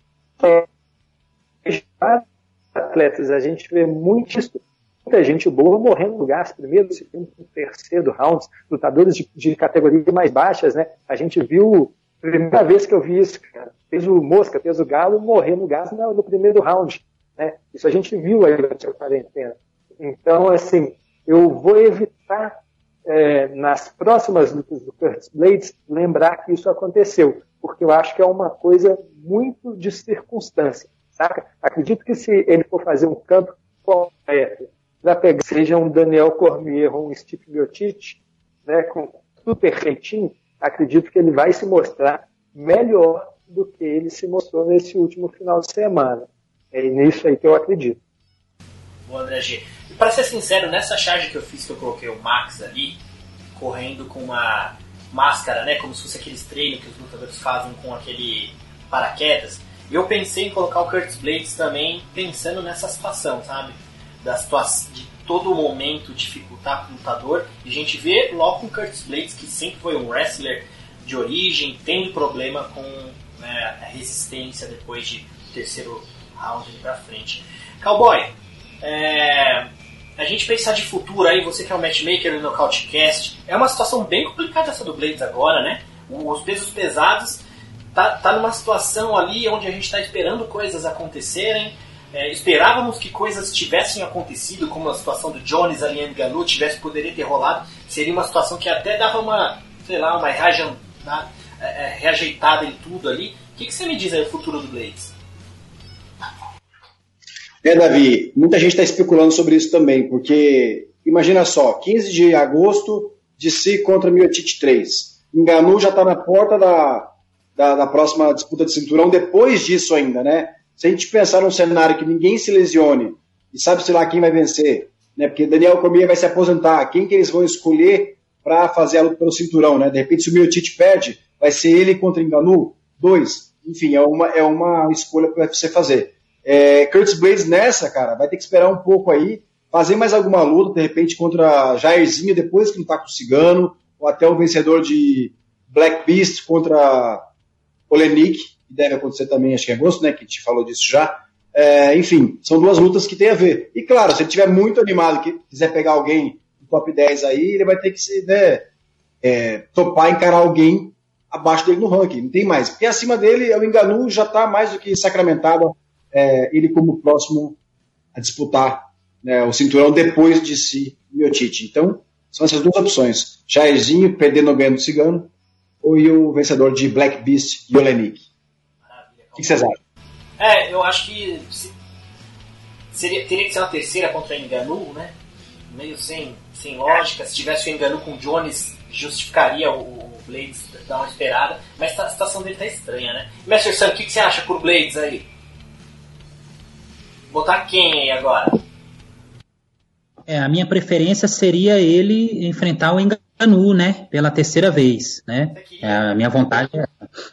atletas, a gente vê muito isso, muita gente boa morrendo no gás, primeiro, segundo, terceiro rounds, lutadores de, de categorias mais baixas, né? A gente viu Primeira vez que eu vi isso, cara. Fez o Mosca, fez o Galo morrer no gás no, no primeiro round. Né? Isso a gente viu aí durante a quarentena. Então, assim, eu vou evitar é, nas próximas lutas do Curtis Blades lembrar que isso aconteceu, porque eu acho que é uma coisa muito de circunstância, saca? Acredito que se ele for fazer um campo para pegar, seja um Daniel Cormier ou um Steve Miocic, né, com tudo perfeitinho, acredito que ele vai se mostrar melhor do que ele se mostrou nesse último final de semana. É nisso aí que eu acredito. Boa, André G. E para ser sincero, nessa charge que eu fiz, que eu coloquei o Max ali, correndo com uma máscara, né? Como se fosse aqueles treinos que os lutadores fazem com aquele paraquedas. Eu pensei em colocar o Curtis Blades também, pensando nessa situação, sabe? Da situação, de todo momento dificultar o lutador. E a gente vê logo com Curtis Blades, que sempre foi um wrestler de origem, tendo problema com né, a resistência depois de terceiro round para frente. Cowboy, é, a gente pensar de futuro aí, você que é um matchmaker no Nocautecast, é uma situação bem complicada essa do Blades agora, né? Os pesos pesados tá, tá numa situação ali onde a gente está esperando coisas acontecerem. É, esperávamos que coisas tivessem acontecido, como a situação do Jones ali em Ganu tivesse poderia ter rolado. Seria uma situação que até dava uma, sei lá, uma reajan, né, é, é, reajeitada em tudo ali. O que, que você me diz aí do futuro do Blades? É, Davi, muita gente está especulando sobre isso também, porque imagina só, 15 de agosto, de si contra Miotite 3. Enganu já está na porta da, da, da próxima disputa de cinturão, depois disso ainda, né? Se a gente pensar num cenário que ninguém se lesione e sabe-se lá quem vai vencer, né? Porque Daniel Cormier vai se aposentar, quem que eles vão escolher para fazer a luta pelo cinturão, né? De repente, se o Miotite perde, vai ser ele contra Enganu? Dois. Enfim, é uma, é uma escolha para você fazer. É, Curtis Blades nessa, cara, vai ter que esperar um pouco aí, fazer mais alguma luta, de repente, contra Jairzinho, depois que não tá com o Cigano, ou até o vencedor de Black Beast contra Olenik, que deve acontecer também, acho que em agosto, né, que te falou disso já. É, enfim, são duas lutas que tem a ver. E claro, se ele estiver muito animado, que quiser pegar alguém no top 10 aí, ele vai ter que se né, é, topar encarar alguém abaixo dele no ranking. Não tem mais. Porque acima dele, o Enganu já está mais do que sacramentado é, ele como próximo a disputar né, o cinturão depois de si, Miotite. Então, São essas duas opções. Jairzinho perdendo ganhando do Cigano ou o vencedor de Black Beast e Olenik. O que vocês acham? É, eu acho que seria, teria que ser uma terceira contra Enganu, né? Meio sem, sem lógica. Se tivesse o Enganu com o Jones, justificaria o, o Blades dar uma esperada. Mas a situação dele tá estranha, né? Master Sam, o que, que você acha por Blades aí? Botar quem aí agora? É, a minha preferência seria ele enfrentar o Enganu, né? Pela terceira vez, né? É, a minha vontade é...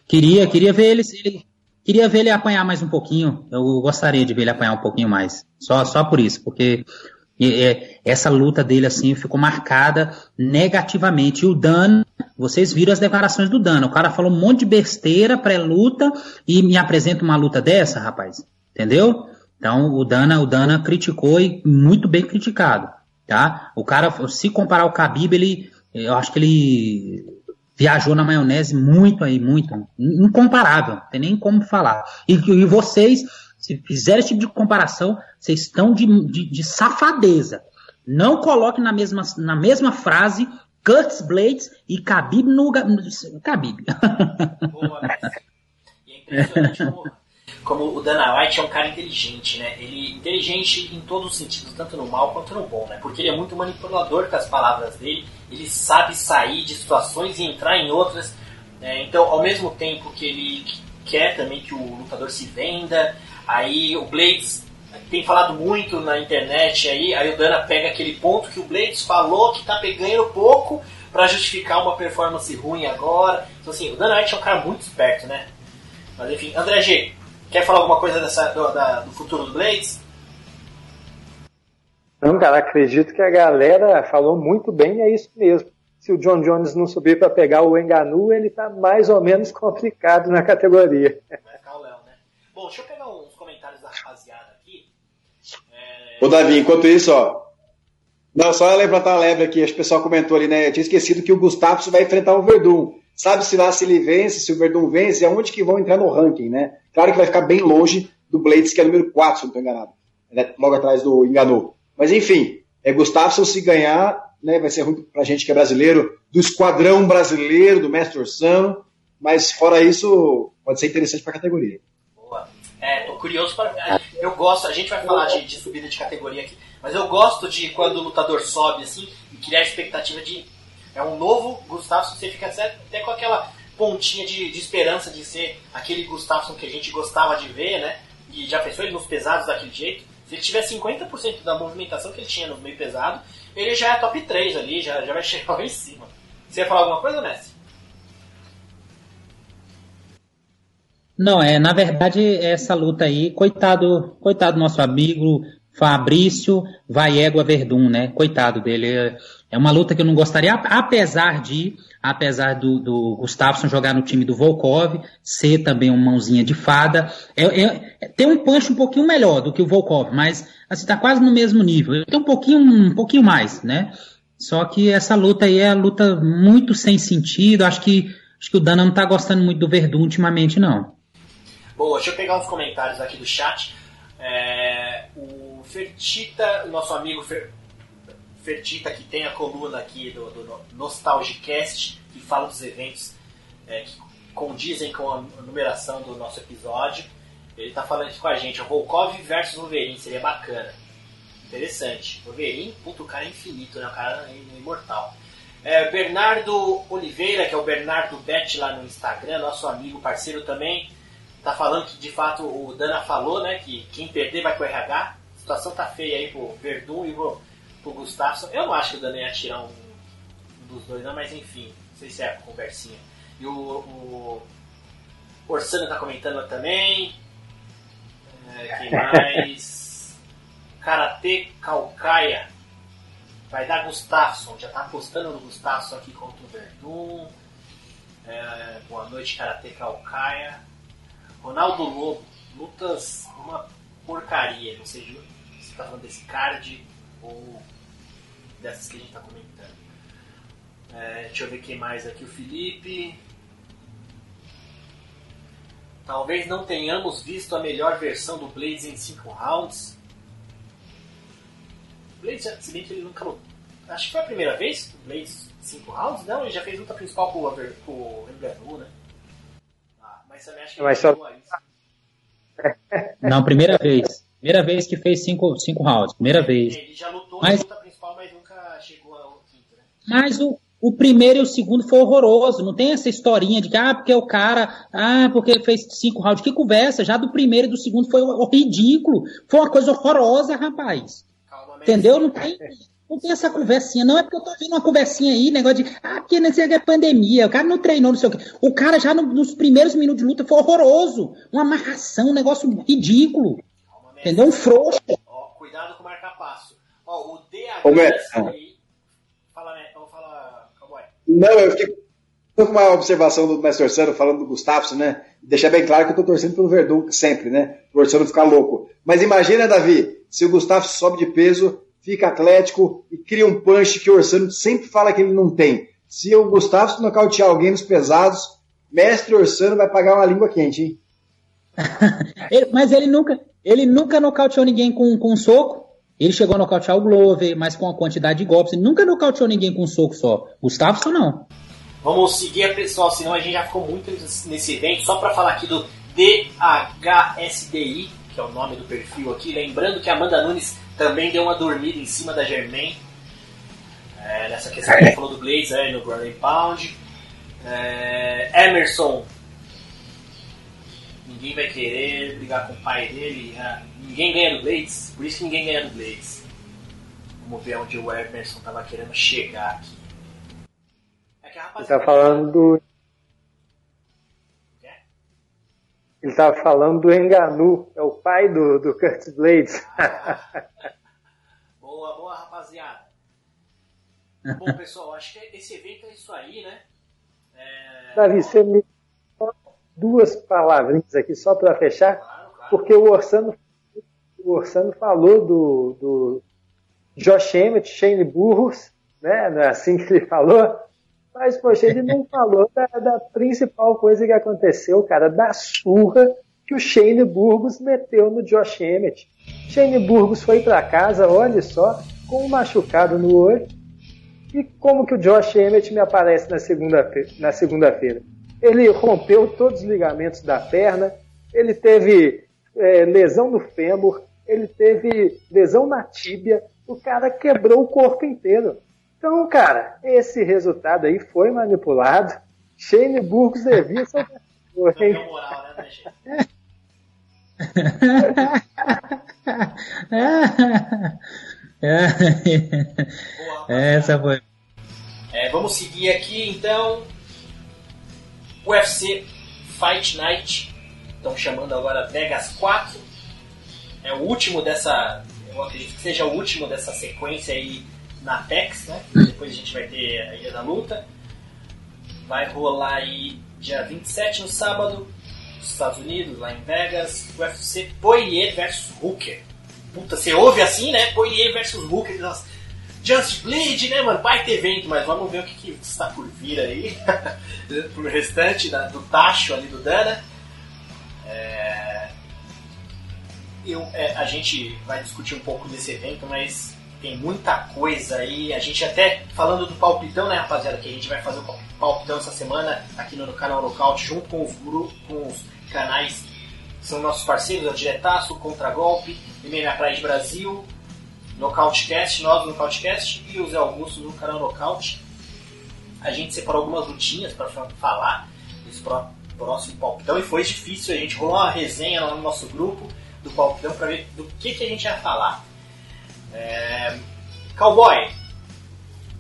Queria, queria ver ele, ele, queria ver ele apanhar mais um pouquinho. Eu gostaria de ver ele apanhar um pouquinho mais. Só, só por isso, porque é, essa luta dele assim ficou marcada negativamente. E o Dan, vocês viram as declarações do Dan. O cara falou um monte de besteira pré-luta e me apresenta uma luta dessa, rapaz. Entendeu? Então o Dana, o Dana criticou e muito bem criticado, tá? O cara, se comparar o Khabib, ele, eu acho que ele viajou na maionese muito aí, muito, incomparável, não tem nem como falar. E, e vocês, se fizerem esse tipo de comparação, vocês estão de, de, de safadeza. Não coloque na mesma, na mesma frase Curtis Blades e Khabib no... Khabib. Boa, e é impressionante como como o Dana White é um cara inteligente, né? Ele inteligente em todos os sentidos, tanto no mal quanto no bom, né? Porque ele é muito manipulador com as palavras dele, ele sabe sair de situações e entrar em outras. Né? Então, ao mesmo tempo que ele quer também que o lutador se venda, aí o Blades tem falado muito na internet aí, aí o Dana pega aquele ponto que o Blades falou que tá pegando pouco para justificar uma performance ruim agora. Então assim, o Dana White é um cara muito esperto, né? Mas enfim, André G, Quer falar alguma coisa dessa, do, da, do futuro do Blades? Não, cara, acredito que a galera falou muito bem, é isso mesmo. Se o John Jones não subir para pegar o Enganu, ele tá mais ou menos [LAUGHS] complicado na categoria. Vai ficar o Léo, né? Bom, deixa eu pegar uns comentários da rapaziada aqui. É... Ô, Davi, enquanto isso, ó. Não, só levantar a lebre aqui, acho que o pessoal comentou ali, né? Eu tinha esquecido que o Gustavo vai enfrentar o Verdun. Sabe-se lá se ele vence, se o Verdun vence, aonde que vão entrar no ranking, né? Claro que vai ficar bem longe do Blades, que é número 4, se não estou enganado. Né? Logo atrás do Enganou. Mas enfim, é Gustavo se ganhar, né, vai ser ruim pra gente que é brasileiro, do esquadrão brasileiro, do Mestre Orsano. Mas fora isso, pode ser interessante para a categoria. Boa. É, tô curioso para. Eu gosto, a gente vai falar de, de subida de categoria aqui, mas eu gosto de quando o lutador sobe assim e criar a expectativa de é um novo Gustavo, você fica até com aquela pontinha de, de esperança de ser aquele Gustavo que a gente gostava de ver, né? E já pensou ele nos pesados daquele jeito. Se ele tiver 50% da movimentação que ele tinha no meio pesado, ele já é top 3 ali, já, já vai [LAUGHS] chegar lá em cima. Você ia falar alguma coisa, Messi? Não, é, na verdade, essa luta aí, coitado, coitado do nosso amigo Fabrício vai égua Verdun, né? Coitado dele. É uma luta que eu não gostaria, apesar de, apesar do, do Gustafsson jogar no time do Volkov, ser também uma mãozinha de fada. É, é, tem um punch um pouquinho melhor do que o Volkov, mas assim, tá quase no mesmo nível. Tem um pouquinho, um pouquinho mais, né? Só que essa luta aí é luta muito sem sentido. Acho que, acho que o Dana não tá gostando muito do Verdun ultimamente, não. Boa, deixa eu pegar uns comentários aqui do chat. É, o Fertita, nosso amigo Fer, Fertita, que tem a coluna aqui do, do Nostalgicast, que fala dos eventos é, que condizem com a numeração do nosso episódio. Ele está falando aqui com a gente, o Volkov versus Wolverine, seria bacana. Interessante. Wolverine, puto, o cara é infinito, né? O cara é imortal. É, Bernardo Oliveira, que é o Bernardo Bet lá no Instagram, nosso amigo, parceiro também, tá falando que de fato o Dana falou, né? Que quem perder vai pro RH. A situação tá feia aí pro Verdun e pro, pro Gustavo. Eu não acho que o Dana ia tirar um, um dos dois, não, mas enfim, não sei se é a conversinha. E o, o Orsano tá comentando também. É, quem [LAUGHS] mais? Karatê Calcaia. Vai dar Gustafsson. Já tá apostando no Gustafsson aqui contra o Verdun. É, boa noite, Karatê Calcaia. Ronaldo Lobo, lutas uma porcaria. Não sei se você tá falando desse card ou dessas que a gente tá comentando. É, deixa eu ver quem mais aqui. O Felipe. Talvez não tenhamos visto a melhor versão do Blades em 5 rounds. Blades, se bem que ele nunca lutou. acho que foi a primeira vez que o Blades 5 rounds? Não, ele já fez luta principal com o, com o Enganu, né? Ah, mas também acho que Mas ele só- chegou a isso. Não, primeira vez. Primeira vez que fez cinco, cinco rounds. Primeira vez. Ele já lutou Mas- na luta principal, mas nunca chegou ao quinto, né? Mas o, o primeiro e o segundo foi horroroso. Não tem essa historinha de que, ah, porque o cara, ah, porque ele fez cinco rounds. Que conversa? Já do primeiro e do segundo foi ridículo. Foi uma coisa horrorosa, rapaz. Calma. Entendeu? Não tem, não tem essa conversinha. Não é porque eu tô vendo uma conversinha aí, negócio de, ah, porque não sei o que é pandemia. O cara não treinou, não sei o quê. O cara já no- nos primeiros minutos de luta foi horroroso. Uma amarração, um negócio ridículo. Um frouxo. Ó, cuidado com o marca-passo. Ó, o DH Ô, Messi. dessa aí... Fala, né? Então fala, cowboy. Não, eu fiquei com uma observação do Mestre Orsano falando do Gustafsson, né? Deixar bem claro que eu tô torcendo pelo Verdun sempre, né? O Orsano ficar louco. Mas imagina, Davi, se o Gustafsson sobe de peso, fica atlético e cria um punch que o Orsano sempre fala que ele não tem. Se o Gustafsson nocautear alguém nos pesados, Mestre Orsano vai pagar uma língua quente, hein? [LAUGHS] Ele- mas ele nunca, ele nunca nocauteou ninguém com, com um soco. Ele chegou a nocautear o Glover, mas com a quantidade de golpes. Ele nunca nocauteou ninguém com um soco só. Gustavo não. Vamos seguir, pessoal, senão a gente já ficou muito nesse evento. Só para falar aqui do DHSDI, que é o nome do perfil aqui. Lembrando que a Amanda Nunes também deu uma dormida em cima da Germain. É, nessa questão que a gente falou do Blaze aí no and Pound. É, Emerson. Ninguém vai querer brigar com o pai dele. ah, ninguém ganha do Blades, por isso que ninguém ganha do Blades. Vamos ver onde o Emerson tava querendo chegar aqui. É que a Ele rapaziada- tá falando do. Ele tava falando do Enganu, é o pai do, do Curtis Blades. [LAUGHS] Boa, boa, rapaziada. [LAUGHS] Bom, pessoal, acho que esse evento é isso aí, né? É... Davi, você me duas palavrinhas aqui só para fechar, porque o Orsano, o Orsano falou do, do Josh Emmett, Shane Burros, né? Não é assim que ele falou? Mas, poxa, ele não [LAUGHS] falou da, da principal coisa que aconteceu, cara, da surra que o Shane Burgos meteu no Josh Emmett. Shane Burgos foi para casa, olha só, com um machucado no olho. E como que o Josh Emmett me aparece na segunda-feira? Na segunda-feira? Ele rompeu todos os ligamentos da perna, ele teve é, lesão no fêmur, ele teve lesão na tíbia, o cara quebrou o corpo inteiro. Então, cara, esse resultado aí foi manipulado. Shane Burgos devia ser Não deu moral, né, né, rapaziada. [LAUGHS] Essa foi. É, vamos seguir aqui então. UFC Fight Night. Estão chamando agora Vegas 4. É o último dessa. Eu acredito que seja o último dessa sequência aí na Tex, né? Depois a gente vai ter a Ilha da Luta. Vai rolar aí dia 27 no sábado, nos Estados Unidos, lá em Vegas. UFC Poirier versus Hooker. Puta, você ouve assim, né? Poirier versus Hooker. Nossa, Just Bleed, né, mano? Vai ter evento, mas vamos ver o que, que está por vir aí. [LAUGHS] Pro restante da- do tacho ali do Dana. É, eu, é, a gente vai discutir um pouco desse evento, mas tem muita coisa aí. A gente até falando do palpitão, né, rapaziada? Que a gente vai fazer o palpitão essa semana aqui no canal Nocaute, junto com os, com os canais que são nossos parceiros, é o Contragolpe, MMA Pride Brasil, Nocautecast, nós do Nocautecast e o Zé Augusto do canal Nocaute. A gente separou algumas lutinhas para falar desse pró- próximo palpitão e foi difícil. A gente rolou uma resenha lá no nosso grupo do palpitão para ver do que, que a gente ia falar. É... Cowboy,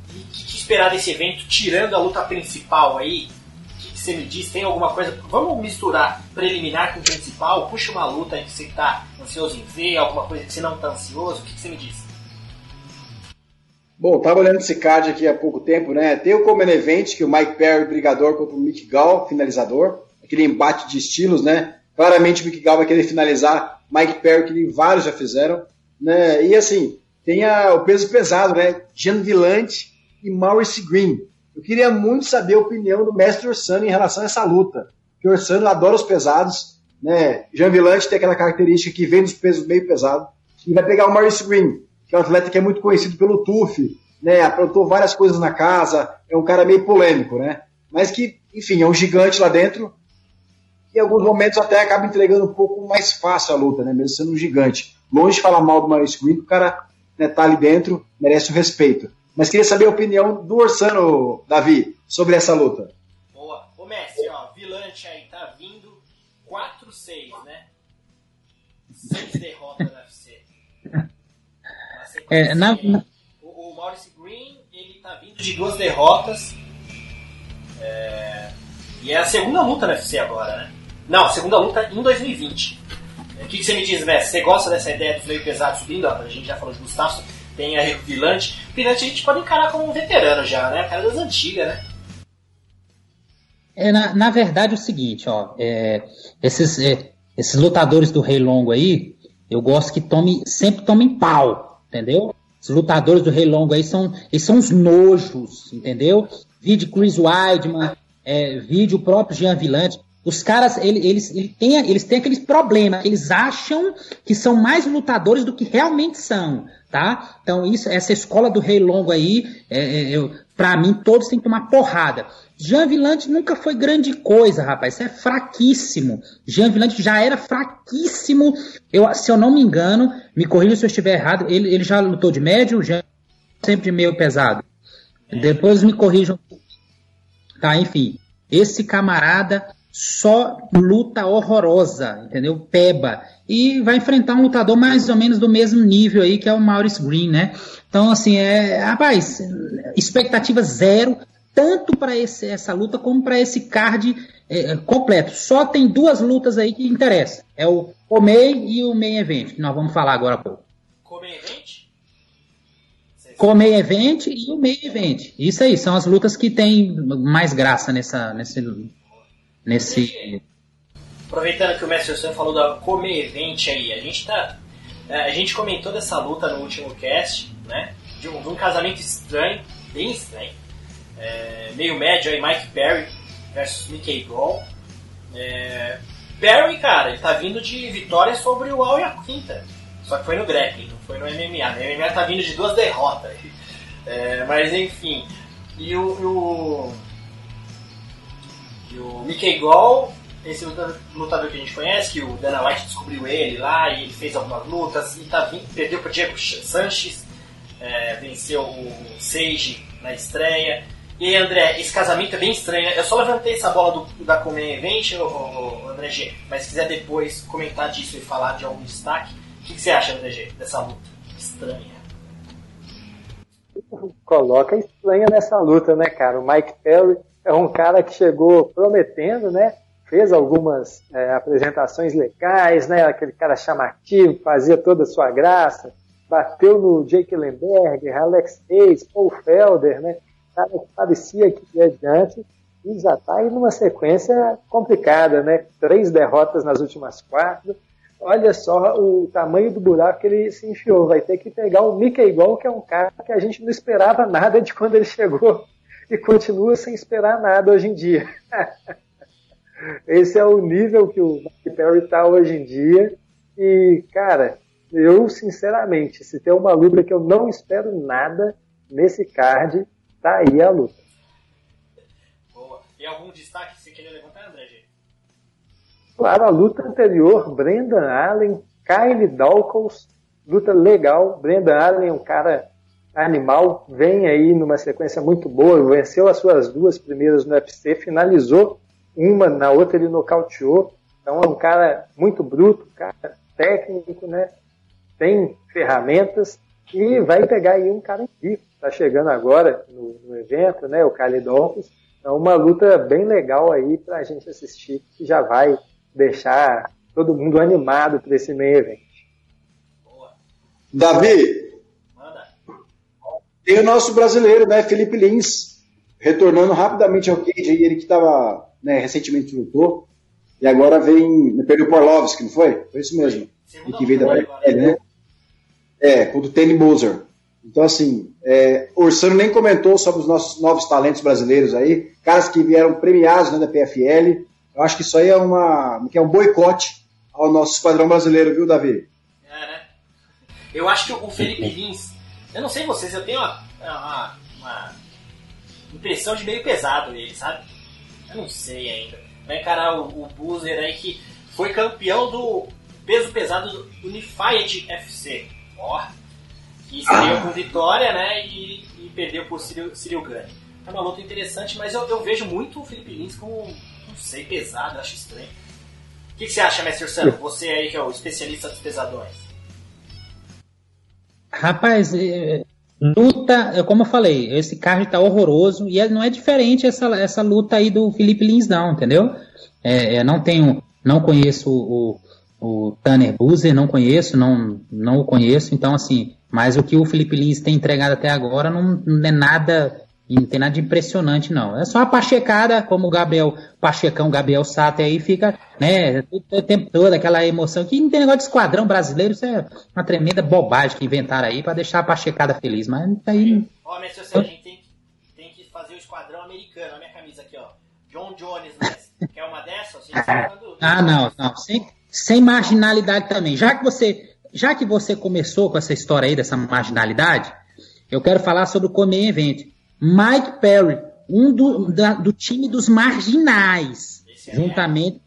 o que, que esperar desse evento, tirando a luta principal aí? O que, que você me diz? Tem alguma coisa? Vamos misturar preliminar com principal? Puxa uma luta aí que você está ansioso em ver, alguma coisa que você não está ansioso? O que, que você me diz? Bom, tava olhando esse card aqui há pouco tempo, né? Tem o Common Event, que o Mike Perry, brigador, contra o Mick Gall, finalizador. Aquele embate de estilos, né? Claramente o Mick Gall vai querer finalizar Mike Perry, que vários já fizeram. Né? E assim, tem a- o peso pesado, né? Jean Villante e Maurice Green. Eu queria muito saber a opinião do mestre Orsano em relação a essa luta. Porque o Orsano adora os pesados, né? Jean Villante tem aquela característica que vem dos pesos meio pesados. E vai pegar o Maurice Green, que é um atleta que é muito conhecido pelo TUF, né, aprontou várias coisas na casa, é um cara meio polêmico, né? Mas que, enfim, é um gigante lá dentro. E em alguns momentos até acaba entregando um pouco mais fácil a luta, né? Mesmo sendo um gigante. Longe de falar mal do Maurice Green, o cara né, tá ali dentro, merece o respeito. Mas queria saber a opinião do Orsano, Davi, sobre essa luta. Boa. Ô Messi, ó, Vilante aí tá vindo 4-6, né? Seis derrotas UFC. É, na, o, o Maurice Green, ele tá vindo de duas derrotas. É, e é a segunda luta no UFC agora, né? Não, a segunda luta em 2020. O que, que você me diz, Messi? Você gosta dessa ideia do freio pesado subindo? A gente já falou de Gustavo, tem a Vilante. Vilante a gente pode encarar como um veterano já, né? O cara das antigas, né? É, na, na verdade é o seguinte, ó, é, esses, é, esses lutadores do Rei Longo aí, eu gosto que tome, sempre tomem pau, entendeu? Os lutadores do Rei Longo aí são, eles são os nojos, entendeu? Vídeo Chris Weidman, é, vídeo o próprio Jean Villante. Os caras, ele, eles, ele eles têm aqueles problemas, eles acham que são mais lutadores do que realmente são, tá? Então, isso, essa escola do Rei Longo aí, é, é, para mim, todos têm que tomar porrada. Jean Villante nunca foi grande coisa, rapaz. Isso é fraquíssimo. Jean Villante já era fraquíssimo. Eu, se eu não me engano, me corrija se eu estiver errado, ele, ele já lutou de médio, já sempre de meio pesado. Depois me corrijam. Tá, enfim. Esse camarada só luta horrorosa, entendeu? Peba. E vai enfrentar um lutador mais ou menos do mesmo nível aí, que é o Maurice Green, né? Então, assim, é. Rapaz, expectativa zero tanto para essa luta como para esse card é, completo. Só tem duas lutas aí que interessam. É o Comei e o Main Event, que nós vamos falar agora há pouco. Comei Event? Comei Event e o Main Event. Isso aí, são as lutas que tem mais graça nessa, nesse... nesse... Aproveitando que o Mestre Sam falou da Comei Event aí, a gente tá... É, a gente comentou dessa luta no último cast, né? De um, de um casamento estranho, bem estranho é, meio médio aí, Mike Perry versus Mickey Gall. É, Perry, cara, ele tá vindo de vitória sobre o Al Quinta. Só que foi no grappling, não foi no MMA. No MMA tá vindo de duas derrotas. É, mas enfim. E o, o, e o Mickey Gall, esse lutador que a gente conhece, que o Dana White descobriu ele lá e ele fez algumas lutas e tá vindo, perdeu pro Diego Sanches, é, venceu o Sage na estreia. E André, esse casamento é bem estranho. Né? Eu só levantei essa bola do, da Comen Event, o, André G. Mas se quiser depois comentar disso e falar de algum destaque, o que, que você acha, André G, dessa luta estranha? Coloca estranha nessa luta, né, cara? O Mike Perry é um cara que chegou prometendo, né? Fez algumas é, apresentações legais, né? Aquele cara chamativo, fazia toda a sua graça. Bateu no Jake Lemberg, Alex Hayes, Paul Felder, né? Cara parecia que ia adiante e já está aí numa sequência complicada, né? Três derrotas nas últimas quatro. Olha só o tamanho do buraco que ele se enfiou. Vai ter que pegar o Mickey Gol, que é um cara que a gente não esperava nada de quando ele chegou e continua sem esperar nada hoje em dia. [LAUGHS] Esse é o nível que o Mike Perry está hoje em dia. E, cara, eu, sinceramente, se tem uma luta que eu não espero nada nesse card, Tá aí a luta. Boa. E algum destaque que você queria levantar, André G? Claro, a luta anterior, Brendan Allen, Kyle Dawkins, luta legal. Brendan Allen é um cara animal, vem aí numa sequência muito boa, venceu as suas duas primeiras no UFC, finalizou uma, na outra ele nocauteou. Então é um cara muito bruto, cara técnico, né? Tem ferramentas e vai pegar aí um cara vivo está chegando agora no, no, evento, né, o Calidopoulos. É uma luta bem legal aí para a gente assistir, que já vai deixar todo mundo animado para esse meio evento. Davi, Manda. tem o nosso brasileiro, né, Felipe Lins, retornando rapidamente ao cage, aí, ele que estava né, recentemente lutou, e agora vem, perdeu o Porlovski, não foi? Foi isso mesmo. e que veio da né? É, contra o Tony Moser. Então, assim, é, Ursano nem comentou sobre os nossos novos talentos brasileiros aí, caras que vieram premiados né, da PFL. Eu acho que isso aí é, uma, que é um boicote ao nosso esquadrão brasileiro, viu, Davi? É, né? Eu acho que o Felipe Lins, eu não sei vocês, eu tenho uma uma, uma impressão de meio pesado ele, sabe? Eu não sei ainda. Vai encarar o, o aí que foi campeão do peso pesado do Unified FC. Ó, que estreou ah. com vitória, né? E, e perdeu por Cyril, Cyril Gane. É uma luta interessante, mas eu, eu vejo muito o Felipe Lins como, não sei, pesado, acho estranho. O que, que você acha, Mestre Santos? Você aí que é o especialista dos pesadões. Rapaz, é, luta, é como eu falei, esse card tá horroroso e é, não é diferente essa, essa luta aí do Felipe Lins, não, entendeu? É, não tenho, não conheço o, o Tanner Boozer, não conheço, não, não o conheço, então assim, mas o que o Felipe Lins tem entregado até agora não, não é nada não tem nada de impressionante, não. É só a pachecada, como o Gabriel, Pachecão, Gabriel Sato aí fica, né, o tempo todo, aquela emoção. Que não tem negócio de esquadrão brasileiro, isso é uma tremenda bobagem que inventaram aí para deixar a pachecada feliz. Mas aí. Ó, mas a gente tem, tem que fazer o esquadrão americano. A minha camisa aqui, ó. John Jones, né? Quer uma dessas? Ah, ah, não, não. Sem, sem marginalidade também. Já que você. Já que você começou com essa história aí dessa marginalidade, eu quero falar sobre o Come Event. Mike Perry, um do, da, do time dos marginais, Esse juntamente.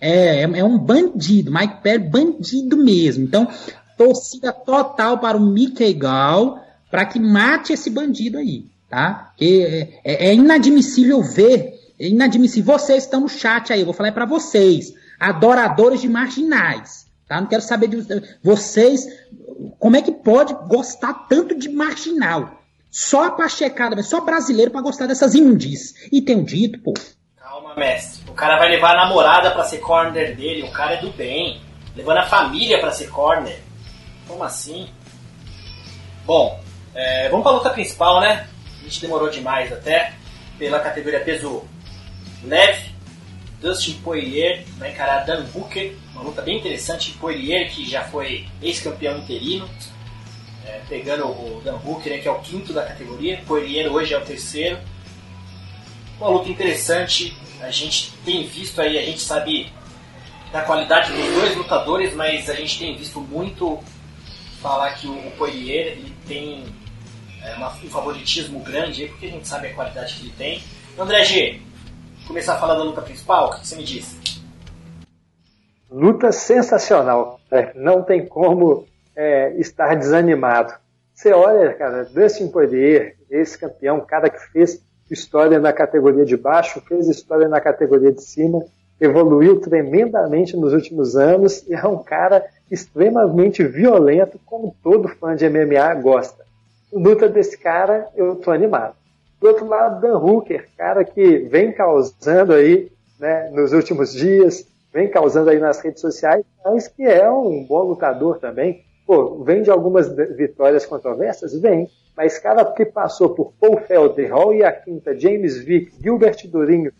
É, é, é, um bandido, Mike Perry, bandido mesmo. Então, torcida total para o Mickey Gall para que mate esse bandido aí, tá? Que é, é, é, inadmissível ver, é inadmissível. Vocês estão no chat aí, eu vou falar para vocês, adoradores de marginais, tá? Não quero saber de vocês, como é que pode gostar tanto de marginal? Só pra checada, só brasileiro pra gostar dessas imundis. E tem um dito, pô. Calma, mestre. O cara vai levar a namorada pra ser corner dele. O cara é do bem. Levando a família pra ser corner. Como assim? Bom, é, vamos pra luta principal, né? A gente demorou demais até. Pela categoria peso leve. Dustin Poirier vai encarar Dan Booker. Uma luta bem interessante. Poirier, que já foi ex-campeão interino é, pegando o Dan Hooker, né, que é o quinto da categoria, Poirier hoje é o terceiro. Uma luta interessante, a gente tem visto aí, a gente sabe da qualidade dos dois lutadores, mas a gente tem visto muito falar que o Poirier ele tem é, uma, um favoritismo grande, porque a gente sabe a qualidade que ele tem. André G, começar a falar da luta principal, o que você me diz? Luta sensacional, né? não tem como é, estar desanimado. Você olha, cara, Dustin Poirier, esse campeão, cara que fez história na categoria de baixo, fez história na categoria de cima, evoluiu tremendamente nos últimos anos e é um cara extremamente violento, como todo fã de MMA gosta. Luta desse cara, eu tô animado. Do outro lado, Dan Hooker, cara que vem causando aí, né, nos últimos dias, vem causando aí nas redes sociais, mas que é um bom lutador também. Pô, vem de algumas vitórias controversas? Vem. Mas cara que passou por Paul Felder, Hall e a Quinta, James Vick, Gilbert Durinho,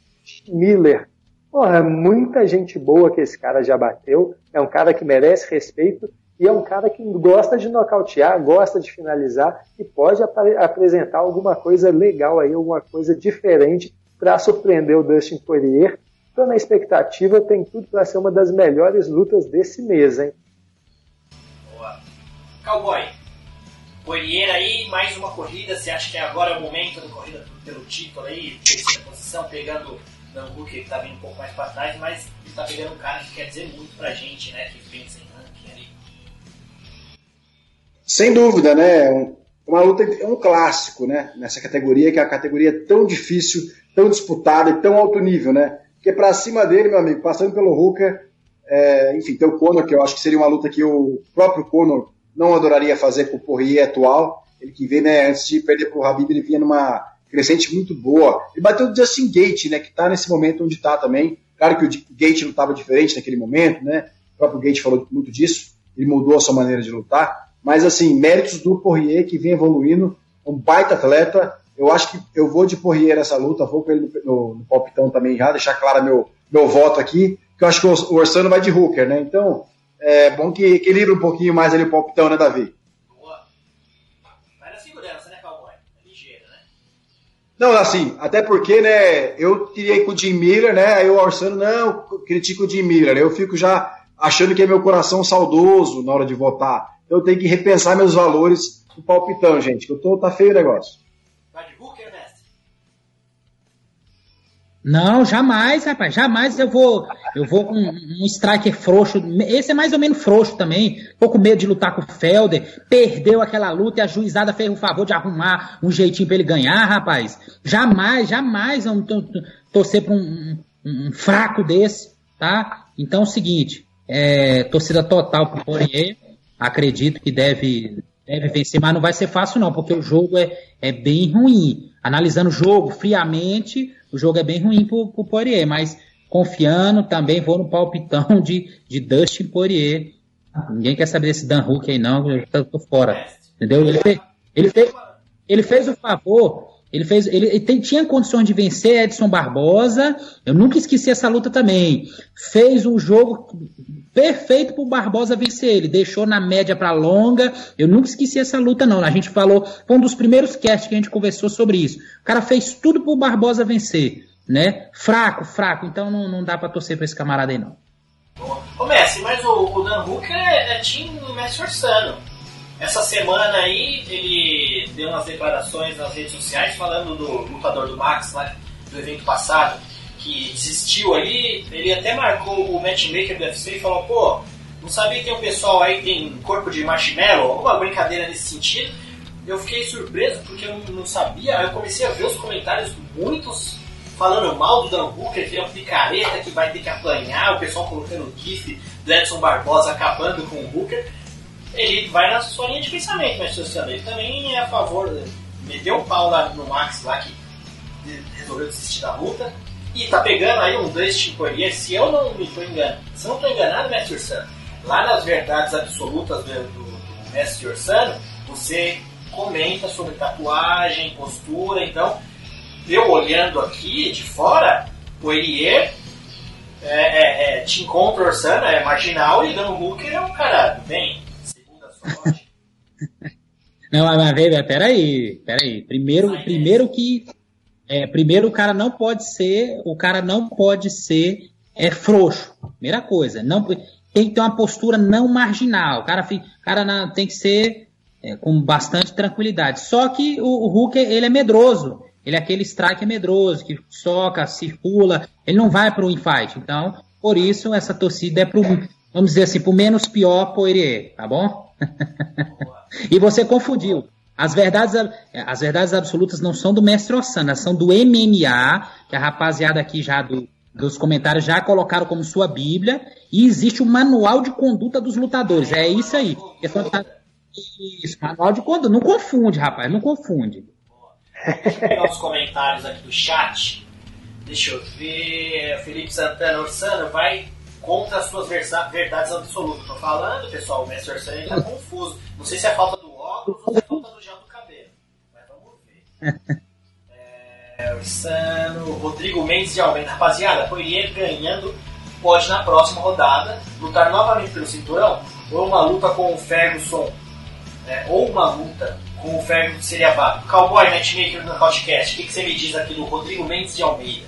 Miller. Porra, muita gente boa que esse cara já bateu. É um cara que merece respeito e é um cara que gosta de nocautear, gosta de finalizar e pode ap apresentar alguma coisa legal aí, alguma coisa diferente para surpreender o Dustin Poirier. Estou na expectativa, tem tudo para ser uma das melhores lutas desse mês, hein? Cowboy, Poirier aí, mais uma corrida. Você acha que agora é o momento da corrida pelo título aí? Terceira posição, pegando Nambu, que tá vindo um pouco mais para trás, mas ele tá pegando um cara que quer dizer muito pra gente, né? Que pensa em. Sem dúvida, né? Uma luta, é um clássico, né? Nessa categoria, que é a categoria tão difícil, tão disputada e tão alto nível, né? Porque pra cima dele, meu amigo, passando pelo Hooker, é, enfim, tem o Conor, que eu acho que seria uma luta que o próprio Conor não adoraria fazer com o Poirier atual. Ele que vem, né, antes de perder para o Habib, ele vinha numa crescente muito boa. Ele bateu o Justin Gate, né, que está nesse momento onde está também. Claro que o Gate estava diferente naquele momento, né? O próprio Gate falou muito disso. Ele mudou a sua maneira de lutar. Mas, assim, méritos do Poirier, que vem evoluindo. Um baita atleta. Eu acho que eu vou de Poirier nessa luta. Vou com ele no, no, no palpitão também já, deixar claro meu, meu voto aqui. Que eu acho que o Orsano vai de Hooker, né? Então, é bom que equilibra um pouquinho mais ali o palpitão, né, Davi? Boa. Vai na segurança, né, Cowboy? É ligeiro, né? Não, assim, até porque, né, eu tirei com o Jim Miller, né, aí o Orsano, não, critico o Jim Miller, eu fico já achando que é meu coração saudoso na hora de votar. Eu tenho que repensar meus valores do palpitão, gente, que eu tô, tá feio o negócio. Vai de Booker, mestre? Não, jamais, rapaz, jamais eu vou, eu vou com um striker frouxo, esse é mais ou menos frouxo também, tô com medo de lutar com o Felder, perdeu aquela luta e a juizada fez o favor de arrumar um jeitinho para ele ganhar, rapaz, jamais, jamais vamos torcer pra um, um, um fraco desse, tá? Então é o seguinte, é, torcida total pro Poirier, acredito que deve, deve vencer, mas não vai ser fácil não, porque o jogo é, é bem ruim. Analisando o jogo friamente, o jogo é bem ruim pro, pro Poirier, mas confiando também vou no palpitão de, de Dustin Poirier. Ninguém quer saber desse Dan Hook aí não, eu tô, fora. Entendeu? Ele ele, ele fez o favor ele fez, ele, ele tem, tinha condições de vencer Edson Barbosa. Eu nunca esqueci essa luta também. Fez um jogo perfeito para o Barbosa vencer ele. Deixou na média para longa. Eu nunca esqueci essa luta não. A gente falou, foi um dos primeiros casts que a gente conversou sobre isso. O cara fez tudo para o Barbosa vencer, né? Fraco, fraco. Então não, não dá para torcer para esse camarada aí não. Ô Messi, mas o, o Dan Hooker é, é time Messi Orsano. Essa semana aí ele deu umas declarações nas redes sociais falando do lutador do Max lá do evento passado, que desistiu ali, ele até marcou o matchmaker do UFC e falou, pô, não sabia que tem um pessoal aí que tem corpo de marshmallow, alguma brincadeira nesse sentido. Eu fiquei surpreso porque eu não sabia, eu comecei a ver os comentários muitos falando mal do Dan Hooker, que é um picareta que vai ter que apanhar, o pessoal colocando o gif do Edson Barbosa acabando com o Hooker ele vai na sua linha de pensamento, mas social. Ele também é a favor, meteu o pau lá no Max lá que resolveu desistir da luta. E tá pegando aí um Dustin Poirier, se eu não me estou enganando, se eu não estou enganado, Mestre Ursano, lá nas verdades absolutas do, do, Mestre Ursano, você comenta sobre tatuagem, postura, então eu olhando aqui de fora, Poirier é, é, é, te encontra Ursano, é marginal e Dan Hooker é um cara bem [LAUGHS] não, mas peraí, peraí. Primeiro, primeiro que. É, primeiro o cara não pode ser. O cara não pode ser é, frouxo. Primeira coisa. Não, tem que ter uma postura não marginal. O cara, o cara não, tem que ser é, com bastante tranquilidade. Só que o, o Hulk ele é medroso. Ele é aquele strike medroso, que soca, circula. Ele não vai para o infight. Então, por isso, essa torcida é pro, vamos dizer assim, pro menos pior Poirier, tá bom? [LAUGHS] e você confundiu. As verdades, as verdades absolutas não são do mestre Osana, são do MMA, que a rapaziada aqui já do, dos comentários já colocaram como sua Bíblia, e existe o manual de conduta dos lutadores. É isso aí. Isso, manual de conduta. Não confunde, rapaz, não confunde. Deixa eu pegar os comentários aqui do chat. Deixa eu ver. Felipe Santana Orsano vai contra as suas verdades absolutas. Estou falando, pessoal, o Mestre Orsan está confuso. Não sei se é falta do óculos ou se é falta do gel do cabelo. Mas vamos ver. É, Orsano, Rodrigo Mendes de Almeida. Rapaziada, Poirier ganhando pode na próxima rodada lutar novamente pelo cinturão ou uma luta com o Ferguson né, ou uma luta com o Ferguson seria válido. Cowboy Matchmaker no podcast, o que, que você me diz aqui do Rodrigo Mendes de Almeida?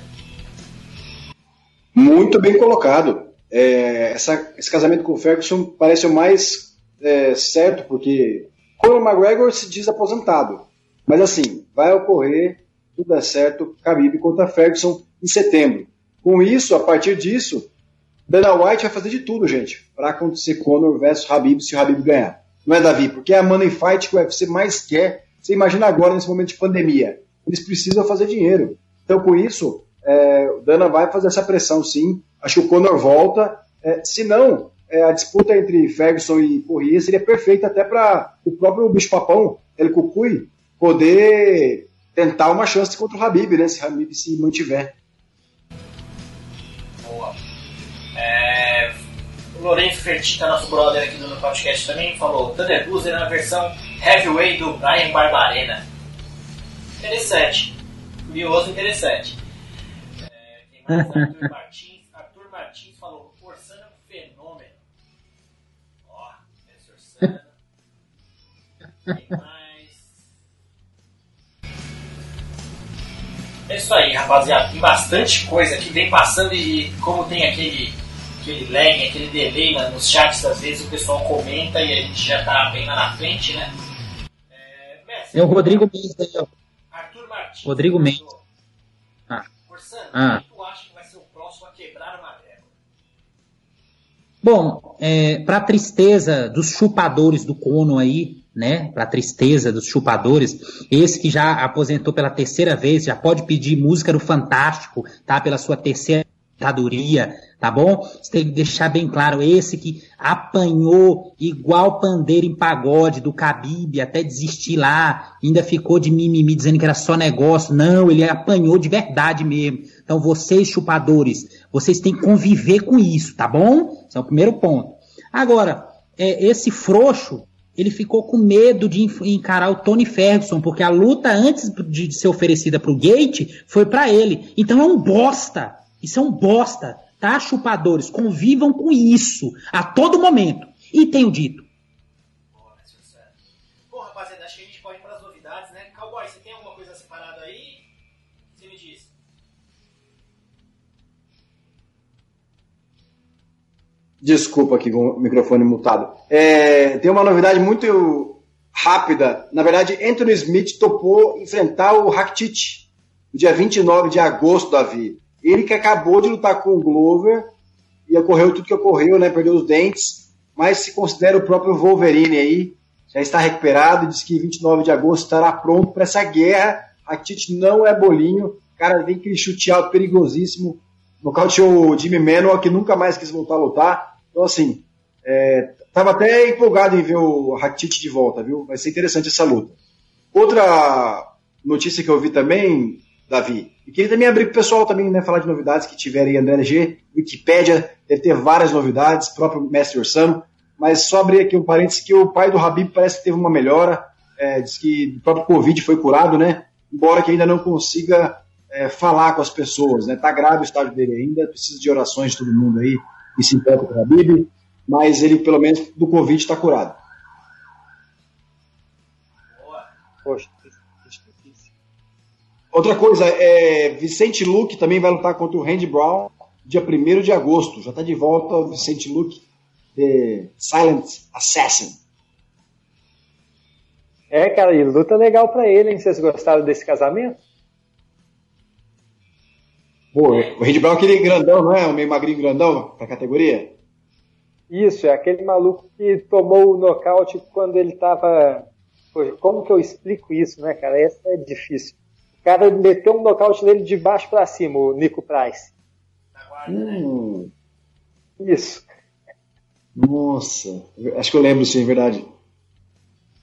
Muito bem colocado é, essa, esse casamento com o Ferguson parece o mais é, certo, porque Conor McGregor se diz aposentado. Mas assim, vai ocorrer, tudo é certo, Khabib contra Ferguson em setembro. Com isso, a partir disso, Dana White vai fazer de tudo, gente, para acontecer Conor versus Habib se o Habib ganhar. Não é, Davi? Porque é a money fight que o UFC mais quer. Você imagina agora, nesse momento de pandemia. Eles precisam fazer dinheiro. Então, com isso, é, o Dana vai fazer essa pressão, sim. Acho que o Conor volta. É, se não, é, a disputa entre Ferguson e Corrêa seria perfeita até para o próprio bicho-papão, El Cucuy, poder tentar uma chance contra o Habib, né? Se o Habib se mantiver. Boa. É, o Lourenço Fertita, nosso brother aqui do podcast também, falou Thunder Blues na versão heavyweight do Brian Barbarena. Interessante. Curioso, interessante. É, tem mais [LAUGHS] Arthur. Martins É isso aí, rapaziada. Tem bastante coisa que vem passando e como tem aquele, aquele lag, aquele delay né, nos chats, às vezes o pessoal comenta e a gente já tá bem lá na frente, né? É, Messi, é o Rodrigo Mendes aí, ó. Arthur Martins. Rodrigo Mendes. Ah. Ah. tu acha que vai ser o próximo a quebrar uma régua? Bom, é, para tristeza dos chupadores do Cono aí, né? Para tristeza dos chupadores, esse que já aposentou pela terceira vez, já pode pedir música do Fantástico, tá? Pela sua terceira aposentadoria, tá bom? Você tem que deixar bem claro, esse que apanhou igual pandeiro em pagode do Cabib até desistir lá, ainda ficou de mimimi dizendo que era só negócio. Não, ele apanhou de verdade mesmo. Então vocês, chupadores, vocês têm que conviver com isso, tá bom? Esse é o primeiro ponto. Agora, é, esse frouxo, ele ficou com medo de encarar o Tony Ferguson, porque a luta antes de ser oferecida para o Gate foi para ele. Então é um bosta. Isso é um bosta, tá, chupadores? Convivam com isso a todo momento. E tenho dito. Desculpa aqui com o microfone mutado. É, tem uma novidade muito rápida. Na verdade, Anthony Smith topou enfrentar o Rakitic no dia 29 de agosto, Davi. Ele que acabou de lutar com o Glover e ocorreu tudo que ocorreu, né? Perdeu os dentes, mas se considera o próprio Wolverine aí, já está recuperado e diz que 29 de agosto estará pronto para essa guerra. Tite não é bolinho, cara vem aquele chute alto perigosíssimo. Nocauteou o Jimmy Manuel, que nunca mais quis voltar a lutar. Então, assim, é, tava até empolgado em ver o Rakitic de volta, viu? Vai ser interessante essa luta. Outra notícia que eu vi também, Davi. E queria também abrir para o pessoal também, né, falar de novidades que tiverem aí, André G, Wikipédia, deve ter várias novidades, próprio Mestre Orsano, mas só abrir aqui um parênteses que o pai do Habib parece que teve uma melhora, é, diz que o próprio Covid foi curado, né, embora que ainda não consiga é, falar com as pessoas, né, tá grave o estágio dele ainda, precisa de orações de todo mundo aí, e se importa com o Habib, mas ele pelo menos do Covid está curado. Poxa. Outra coisa, é, Vicente Luque também vai lutar contra o Randy Brown dia 1 de agosto. Já está de volta o Vicente Luque, The Silent Assassin. É, cara, e luta legal para ele, hein? Vocês gostaram desse casamento? Pô, o Randy Brown é aquele grandão, não é? O meio magrinho grandão pra categoria? Isso, é aquele maluco que tomou o nocaute quando ele tava. Como que eu explico isso, né, cara? Essa é difícil cara meteu um nocaute nele de baixo para cima, o Nico Price. Hum. Isso. Nossa, acho que eu lembro sim, é verdade.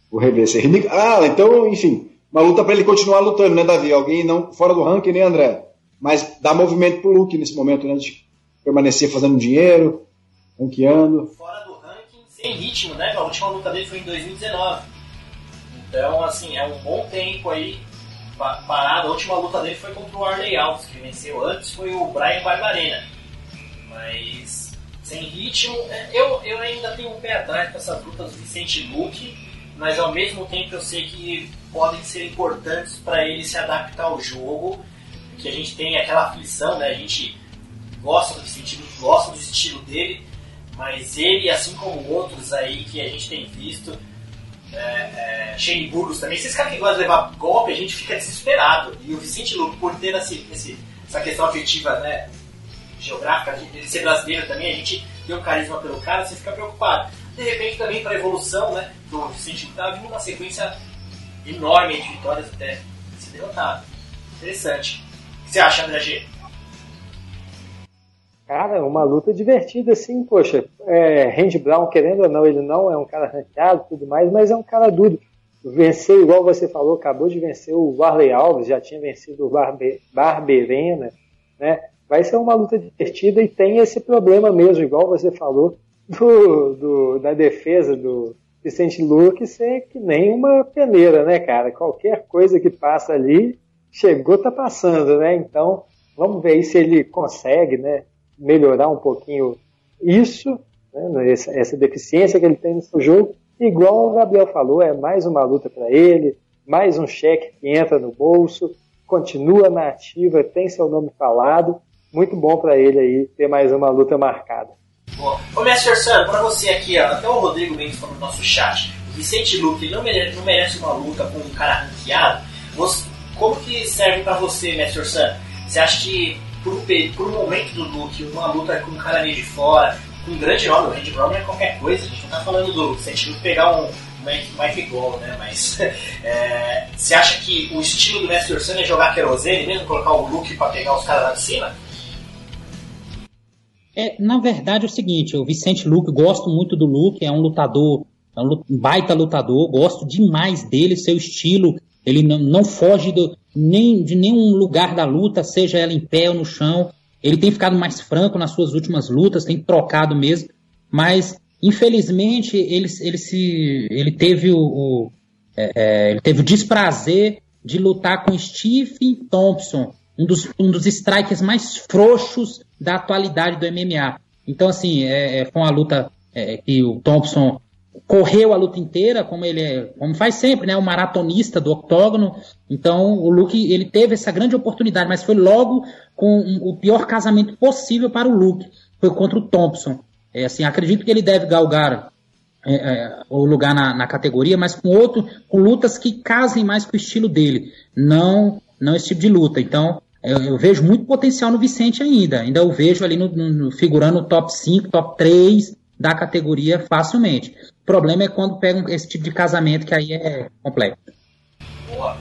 Vou rever esse Ah, então, enfim, uma luta para ele continuar lutando, né, Davi? Alguém não fora do ranking, né, André? Mas dá movimento pro Luke nesse momento, né? De permanecer fazendo dinheiro, ranqueando. Fora do ranking, sem ritmo, né? A última luta dele foi em 2019. Então, assim, é um bom tempo aí parado. A última luta dele foi contra o Arley Alves, que venceu antes, foi o Brian Barbarena. Mas sem ritmo, é, eu, eu ainda tenho um pé atrás com essas lutas do Vicente Luque, mas ao mesmo tempo eu sei que podem ser importantes para ele se adaptar ao jogo, que a gente tem aquela aflição, né? A gente gosta do Luque, gosta do estilo dele, mas ele, assim como outros aí que a gente tem visto, é, é, Shane Burgos também. Esses caras que gostam de levar golpe, a gente fica desesperado. E o Vicente Luque, por ter esse, esse, essa questão afetiva né, geográfica, ele ser brasileiro também, a gente tem um carisma pelo cara, você fica preocupado. De repente também para a evolução né, do Vicente Luque, tá vindo uma sequência enorme de vitórias até se derrotado. Interessante. Você acha, André G? Cara, uma luta divertida, assim, poxa. É, Randy Brown, querendo ou não, ele não é um cara ranqueado e tudo mais, mas é um cara duro. Venceu, igual você falou, acabou de vencer o Warley Alves, já tinha vencido o Barbe, Barberena, né? Vai ser uma luta divertida e tem esse problema mesmo, igual você falou, do, do da defesa do Vicente Luque ser que nem uma peneira, né, cara? Qualquer coisa que passa ali, chegou, tá passando, né? Então, vamos ver se ele consegue, né? melhorar um pouquinho isso, né, essa, essa, deficiência que ele tem no seu jogo. Igual o Gabriel falou, é mais uma luta para ele, mais um cheque que entra no bolso, continua na ativa, tem seu nome falado. Muito bom para ele aí ter mais uma luta marcada. Boa. Ô, Mestre Sano, pra você aqui, ó, até o Rodrigo Mendes falou no nosso chat, o Vicente Luque não merece, não merece uma luta com um cara ranqueado. Você, como que serve pra você, Mestre Sano? Você acha que, por, por um momento do Luke, uma luta com um cara meio de fora, com um grande nome, o Randy Brown é qualquer coisa, a gente não tá falando do Vicente Luque pegar um Mike, Mike Gol, né? Mas [LAUGHS] é, você acha que o estilo do Mestre Sano é jogar querosene mesmo, colocar o Luke pra pegar os caras lá de cima? É, na verdade é o seguinte, o Vicente Luke, gosto muito do Luke, é um lutador, é um baita lutador, gosto demais dele, seu estilo, ele não, não foge do, nem, de nenhum lugar da luta, seja ela em pé ou no chão, ele tem ficado mais franco nas suas últimas lutas, tem trocado mesmo, mas infelizmente ele, ele, se, ele teve o, o é, é ele teve o desprazer de lutar com Stephen Thompson, um dos, um dos strikers mais frouxos da atualidade do MMA. Então, assim, é, é, foi uma luta é, que o Thompson correu a luta inteira, como ele é, como faz sempre, né, o maratonista do octógono. Então, o Luke, ele teve essa grande oportunidade, mas foi logo com o pior casamento possível para o Luke, foi contra o Thompson. É, assim, acredito que ele deve galgar é, é, o lugar na, na, categoria, mas com outro, com lutas que casem mais com o estilo dele, não, não esse tipo de luta. Então, eu, eu, vejo muito potencial no Vicente ainda. Ainda o vejo ali no, no, figurando top 5, top 3 da categoria facilmente. O problema é quando pegam esse tipo de casamento que aí é complexo. Boa.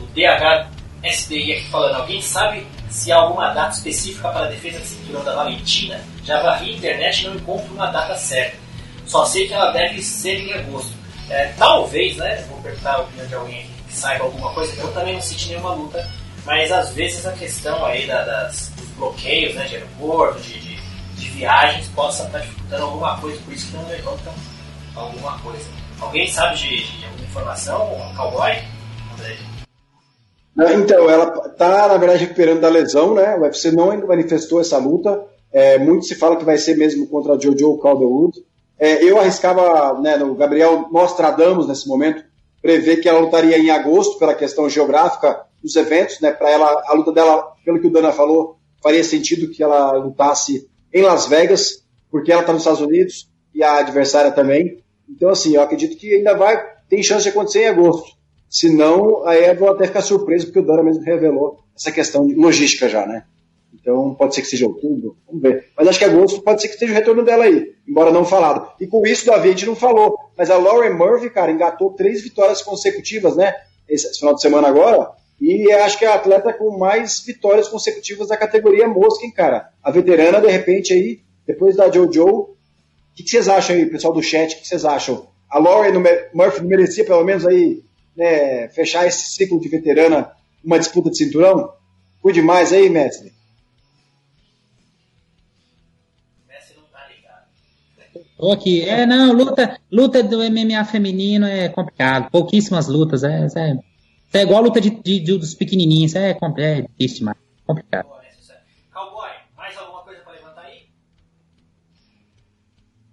O DHSDI aqui falando, alguém sabe se há alguma data específica para a defesa de cinturão da Valentina? Já varri a internet e não encontro uma data certa. Só sei que ela deve ser em agosto. É, talvez, né? Vou perguntar a opinião de alguém que saiba alguma coisa. Eu também não senti nenhuma luta mas às vezes a questão aí da, das, dos bloqueios né, de aeroporto, de, de, de, viagens, possa estar dificultando alguma coisa, por isso que não levantam alguma coisa. Alguém sabe de, de alguma informação, um cowboy? Então, ela está, na verdade, recuperando da lesão, né? O UFC não manifestou essa luta. É, muito se fala que vai ser mesmo contra a Jojo Calderwood. É, eu arriscava, né, no Gabriel Nostradamus, nesse momento, prever que ela lutaria em agosto, pela questão geográfica dos eventos, né? Para ela, a luta dela, pelo que o Dana falou, faria sentido que ela lutasse em Las Vegas, porque ela está nos Estados Unidos e a adversária também. Então, assim, eu acredito que ainda vai, tem chance de acontecer em agosto. Se não, aí eu vou até ficar surpreso, porque o Dana mesmo revelou essa questão de logística já, né? Então, pode ser que seja outubro, vamos ver. Mas acho que agosto pode ser que esteja o retorno dela aí, embora não falado. E com isso, Davi, a gente não falou, mas a Lauren Murphy, cara, engatou três vitórias consecutivas, né? Esse, final de semana agora, e acho que é a atleta com mais vitórias consecutivas da categoria mosca, hein, cara? A veterana, de repente, aí, depois da Jojo, que, que, vocês acham aí, pessoal do chat? O que, vocês acham? A Lauren Murphy merecia, pelo menos, aí, né, fechar esse ciclo de veterana, uma disputa de cinturão? Cuide mais aí, mestre. Tô aqui. É, não, luta, luta do MMA feminino é complicado. Pouquíssimas lutas, é, é é igual a luta de, de, de dos pequenininhos. É, é difícil demais. Complicado. Cowboy, mais alguma coisa para levantar aí?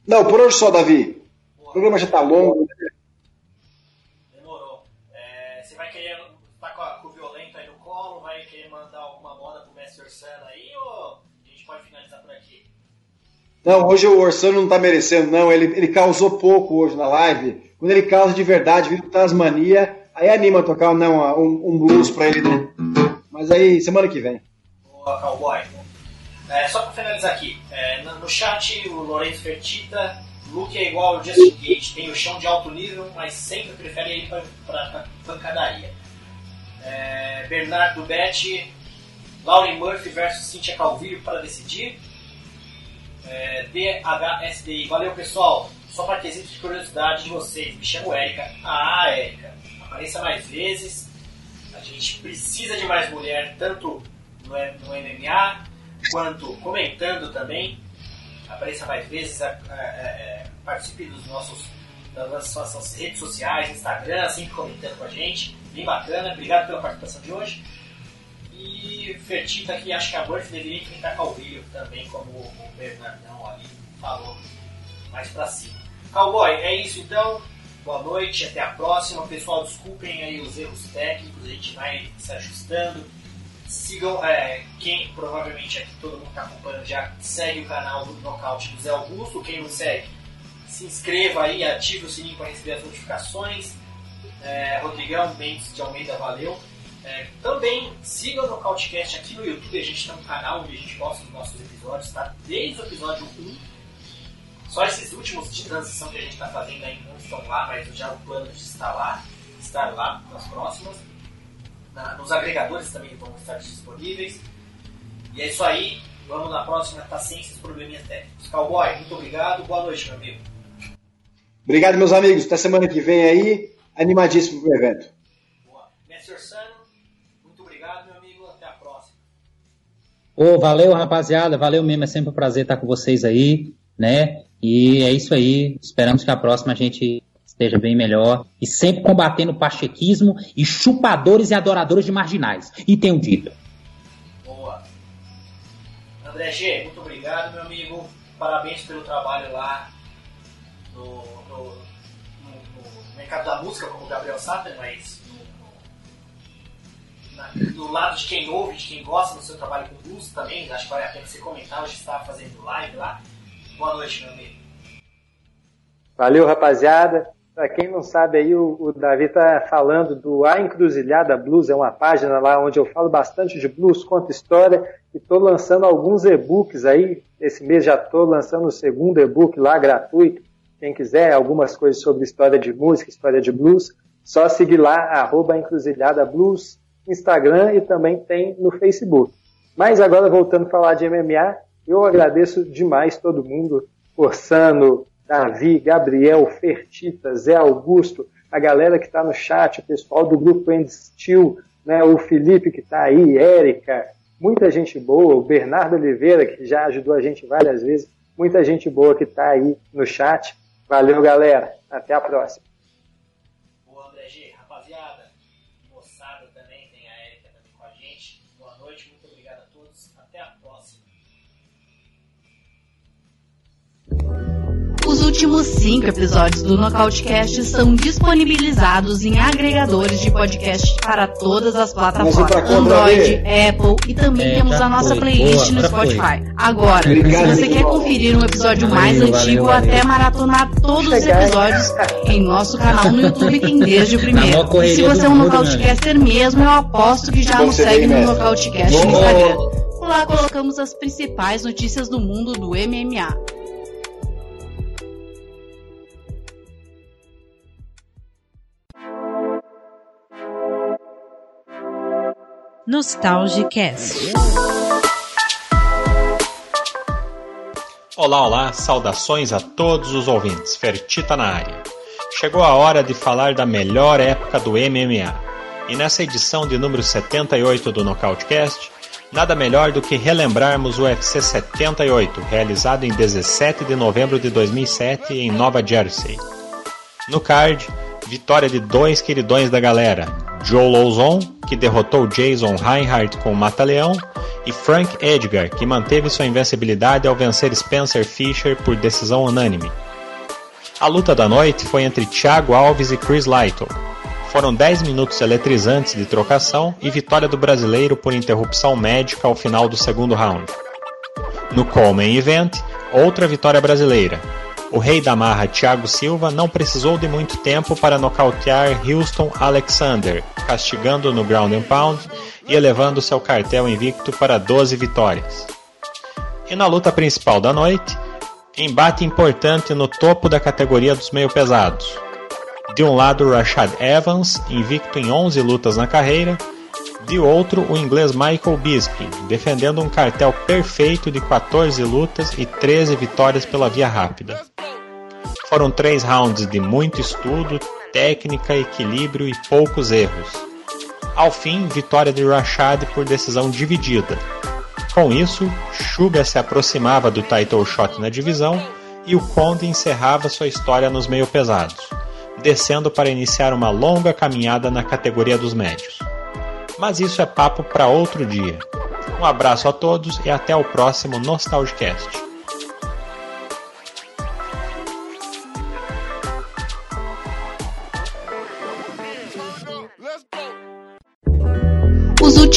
Não, por hoje só, Davi. Boa. O programa já está longo. Né? Demorou. É, você vai querer estar tá com, a, com o violento aí no colo? Vai querer mandar alguma moda pro Mestre Orsano aí? Ou a gente pode finalizar por aqui? Não, hoje o Orsano não está merecendo, não. Ele, ele causou pouco hoje na live. Quando ele causa de verdade, vira Tasmania Aí anima a tocar não, um, um blues pra ele, né? Mas aí, semana que vem. Boa, cowboy. É, só pra finalizar aqui, é, no, chat o Lourenço Fertita, Luke é igual ao Justin Gage, tem o chão de alto nível, mas sempre prefere ir pra pancadaria. É, Bernardo Betti, Lauren Murphy versus Cynthia Calvillo para decidir. É, DHSDI, valeu pessoal. Só para quesito de curiosidade de vocês, me chamo Erika. Ah, Erika apareça mais vezes. A gente precisa de mais mulher, tanto no, no MMA quanto comentando também. Apareça mais vezes, a, é, participe dos nossos, das nossas redes sociais, Instagram, sempre comentando com a gente. Bem bacana, obrigado pela participação de hoje. E Fertita aqui, acho que a Burf deveria enfrentar Calvilho também, como o Bernardão ali falou mais pra cima. Cowboy, é isso então. Boa noite, até a próxima. Pessoal, desculpem aí os erros técnicos, a gente vai se ajustando. Sigam, é, quem provavelmente aqui todo mundo está acompanhando já segue o canal do Nocaute do Zé Augusto. Quem não segue, se inscreva aí, ative o sininho para receber as notificações. É, Rodrigão Mendes de Almeida, valeu. É, também siga o Nocautecast aqui no YouTube. A gente tem um canal onde a gente posta os nossos episódios, tá? Desde o episódio 1. Só esses últimos de transição que a gente está fazendo ainda não estão lá, mas já o plano de estar lá, estar lá nas próximas. Na, nos agregadores também vão estar disponíveis. E é isso aí. Vamos na próxima Paciência e Probleminhas Técnicos. Cowboy, muito obrigado. Boa noite, meu amigo. Obrigado, meus amigos. Até semana que vem aí. Animadíssimo pro evento. Boa. Mestre Orsano, muito obrigado, meu amigo. Até a próxima. Ô, valeu, rapaziada. Valeu mesmo. É sempre um prazer estar com vocês aí, né? E é isso aí. Esperamos que a próxima a gente esteja bem melhor. E sempre combatendo o pachequismo e chupadores e adoradores de marginais. E tenho dito. Boa. André G, muito obrigado, meu amigo. Parabéns pelo trabalho lá no, no, no, no mercado da música, como o Gabriel Satter, mas no, na, do lado de quem ouve, de quem gosta do seu trabalho com blues também. Acho que vale a pena você comentar. Hoje está fazendo live lá. Boa noite, meu amigo. Valeu, rapaziada. Para quem não sabe aí, o, o Davi está falando do A Encruzilhada Blues, é uma página lá onde eu falo bastante de blues, conto história e estou lançando alguns e-books aí. Esse mês já estou lançando o segundo e-book lá gratuito. Quem quiser algumas coisas sobre história de música, história de blues, só seguir lá, arroba Encruzilhada Blues, Instagram e também tem no Facebook. Mas agora voltando a falar de MMA, eu agradeço demais todo mundo, Orsano, Davi, Gabriel, Fertita, Zé Augusto, a galera que está no chat, o pessoal do grupo End Steel, né, o Felipe que está aí, Érica, muita gente boa, o Bernardo Oliveira, que já ajudou a gente várias vezes, muita gente boa que está aí no chat. Valeu, galera. Até a próxima. Os últimos cinco episódios do Nocautecast são disponibilizados em agregadores de podcast para todas as plataformas Android, Apple e também É, temos a nossa foi. playlist Boa, no já foi. Spotify. Agora, Obrigado. se você quer conferir um episódio mais valeu, antigo ou valeu. até maratonar todos os episódios em nosso canal no YouTube tem desde o primeiro. E se você é um Nocautecaster mesmo, eu aposto que já nos segue no. Nocautecast no. Instagram. Lá colocamos as principais notícias do mundo do MMA. Nostalgicast. Olá, olá, saudações a todos os ouvintes. Fertita na área. Chegou a hora de falar da melhor época do MMA. E nessa edição de número 78 do Nocautecast, nada melhor do que relembrarmos o UFC 78, realizado em 17 de novembro de 2007 em Nova Jersey. No card, vitória de dois queridões da galera, Joe Lauzon, que derrotou Jason Reinhardt com o Mata-Leão, e Frank Edgar, que manteve sua invencibilidade ao vencer Spencer Fisher por decisão unânime. A luta da noite foi entre Thiago Alves e Chris Lytle. Foram 10 minutos eletrizantes de trocação e vitória do brasileiro por interrupção médica ao final do segundo round. No Coleman Event, outra vitória brasileira. O rei da marra Thiago Silva não precisou de muito tempo para nocautear Houston Alexander, castigando no ground and pound e elevando seu cartel invicto para 12 vitórias. E na luta principal da noite, embate importante no topo da categoria dos meio pesados. De um lado, Rashad Evans, invicto em 11 lutas na carreira, de outro, o inglês Michael Bisping, defendendo um cartel perfeito de 14 lutas e 13 vitórias pela via rápida. Foram três rounds de muito estudo, técnica, equilíbrio e poucos erros. Ao fim, vitória de Rashad por decisão dividida. Com isso, Sugar se aproximava do title shot na divisão e o Conde encerrava sua história nos meio pesados, descendo para iniciar uma longa caminhada na categoria dos médios. Mas isso é papo para outro dia. Um abraço a todos e até o próximo Nostalgicast.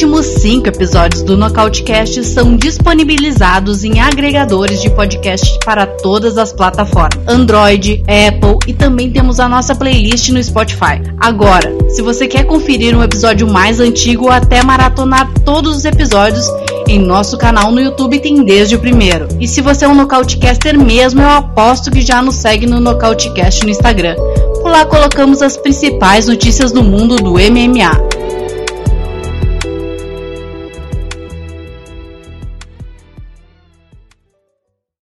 Últimos cinco episódios do Nocautecast são disponibilizados em agregadores de podcast para todas as plataformas: Android, Apple e também temos a nossa playlist no Spotify. Agora, se você quer conferir um episódio mais antigo ou até maratonar todos os episódios, em nosso canal no YouTube tem desde o primeiro. E se você é um Nocautecaster mesmo, eu aposto que já nos segue no Nocautecast no Instagram. Por lá colocamos as principais notícias do mundo do MMA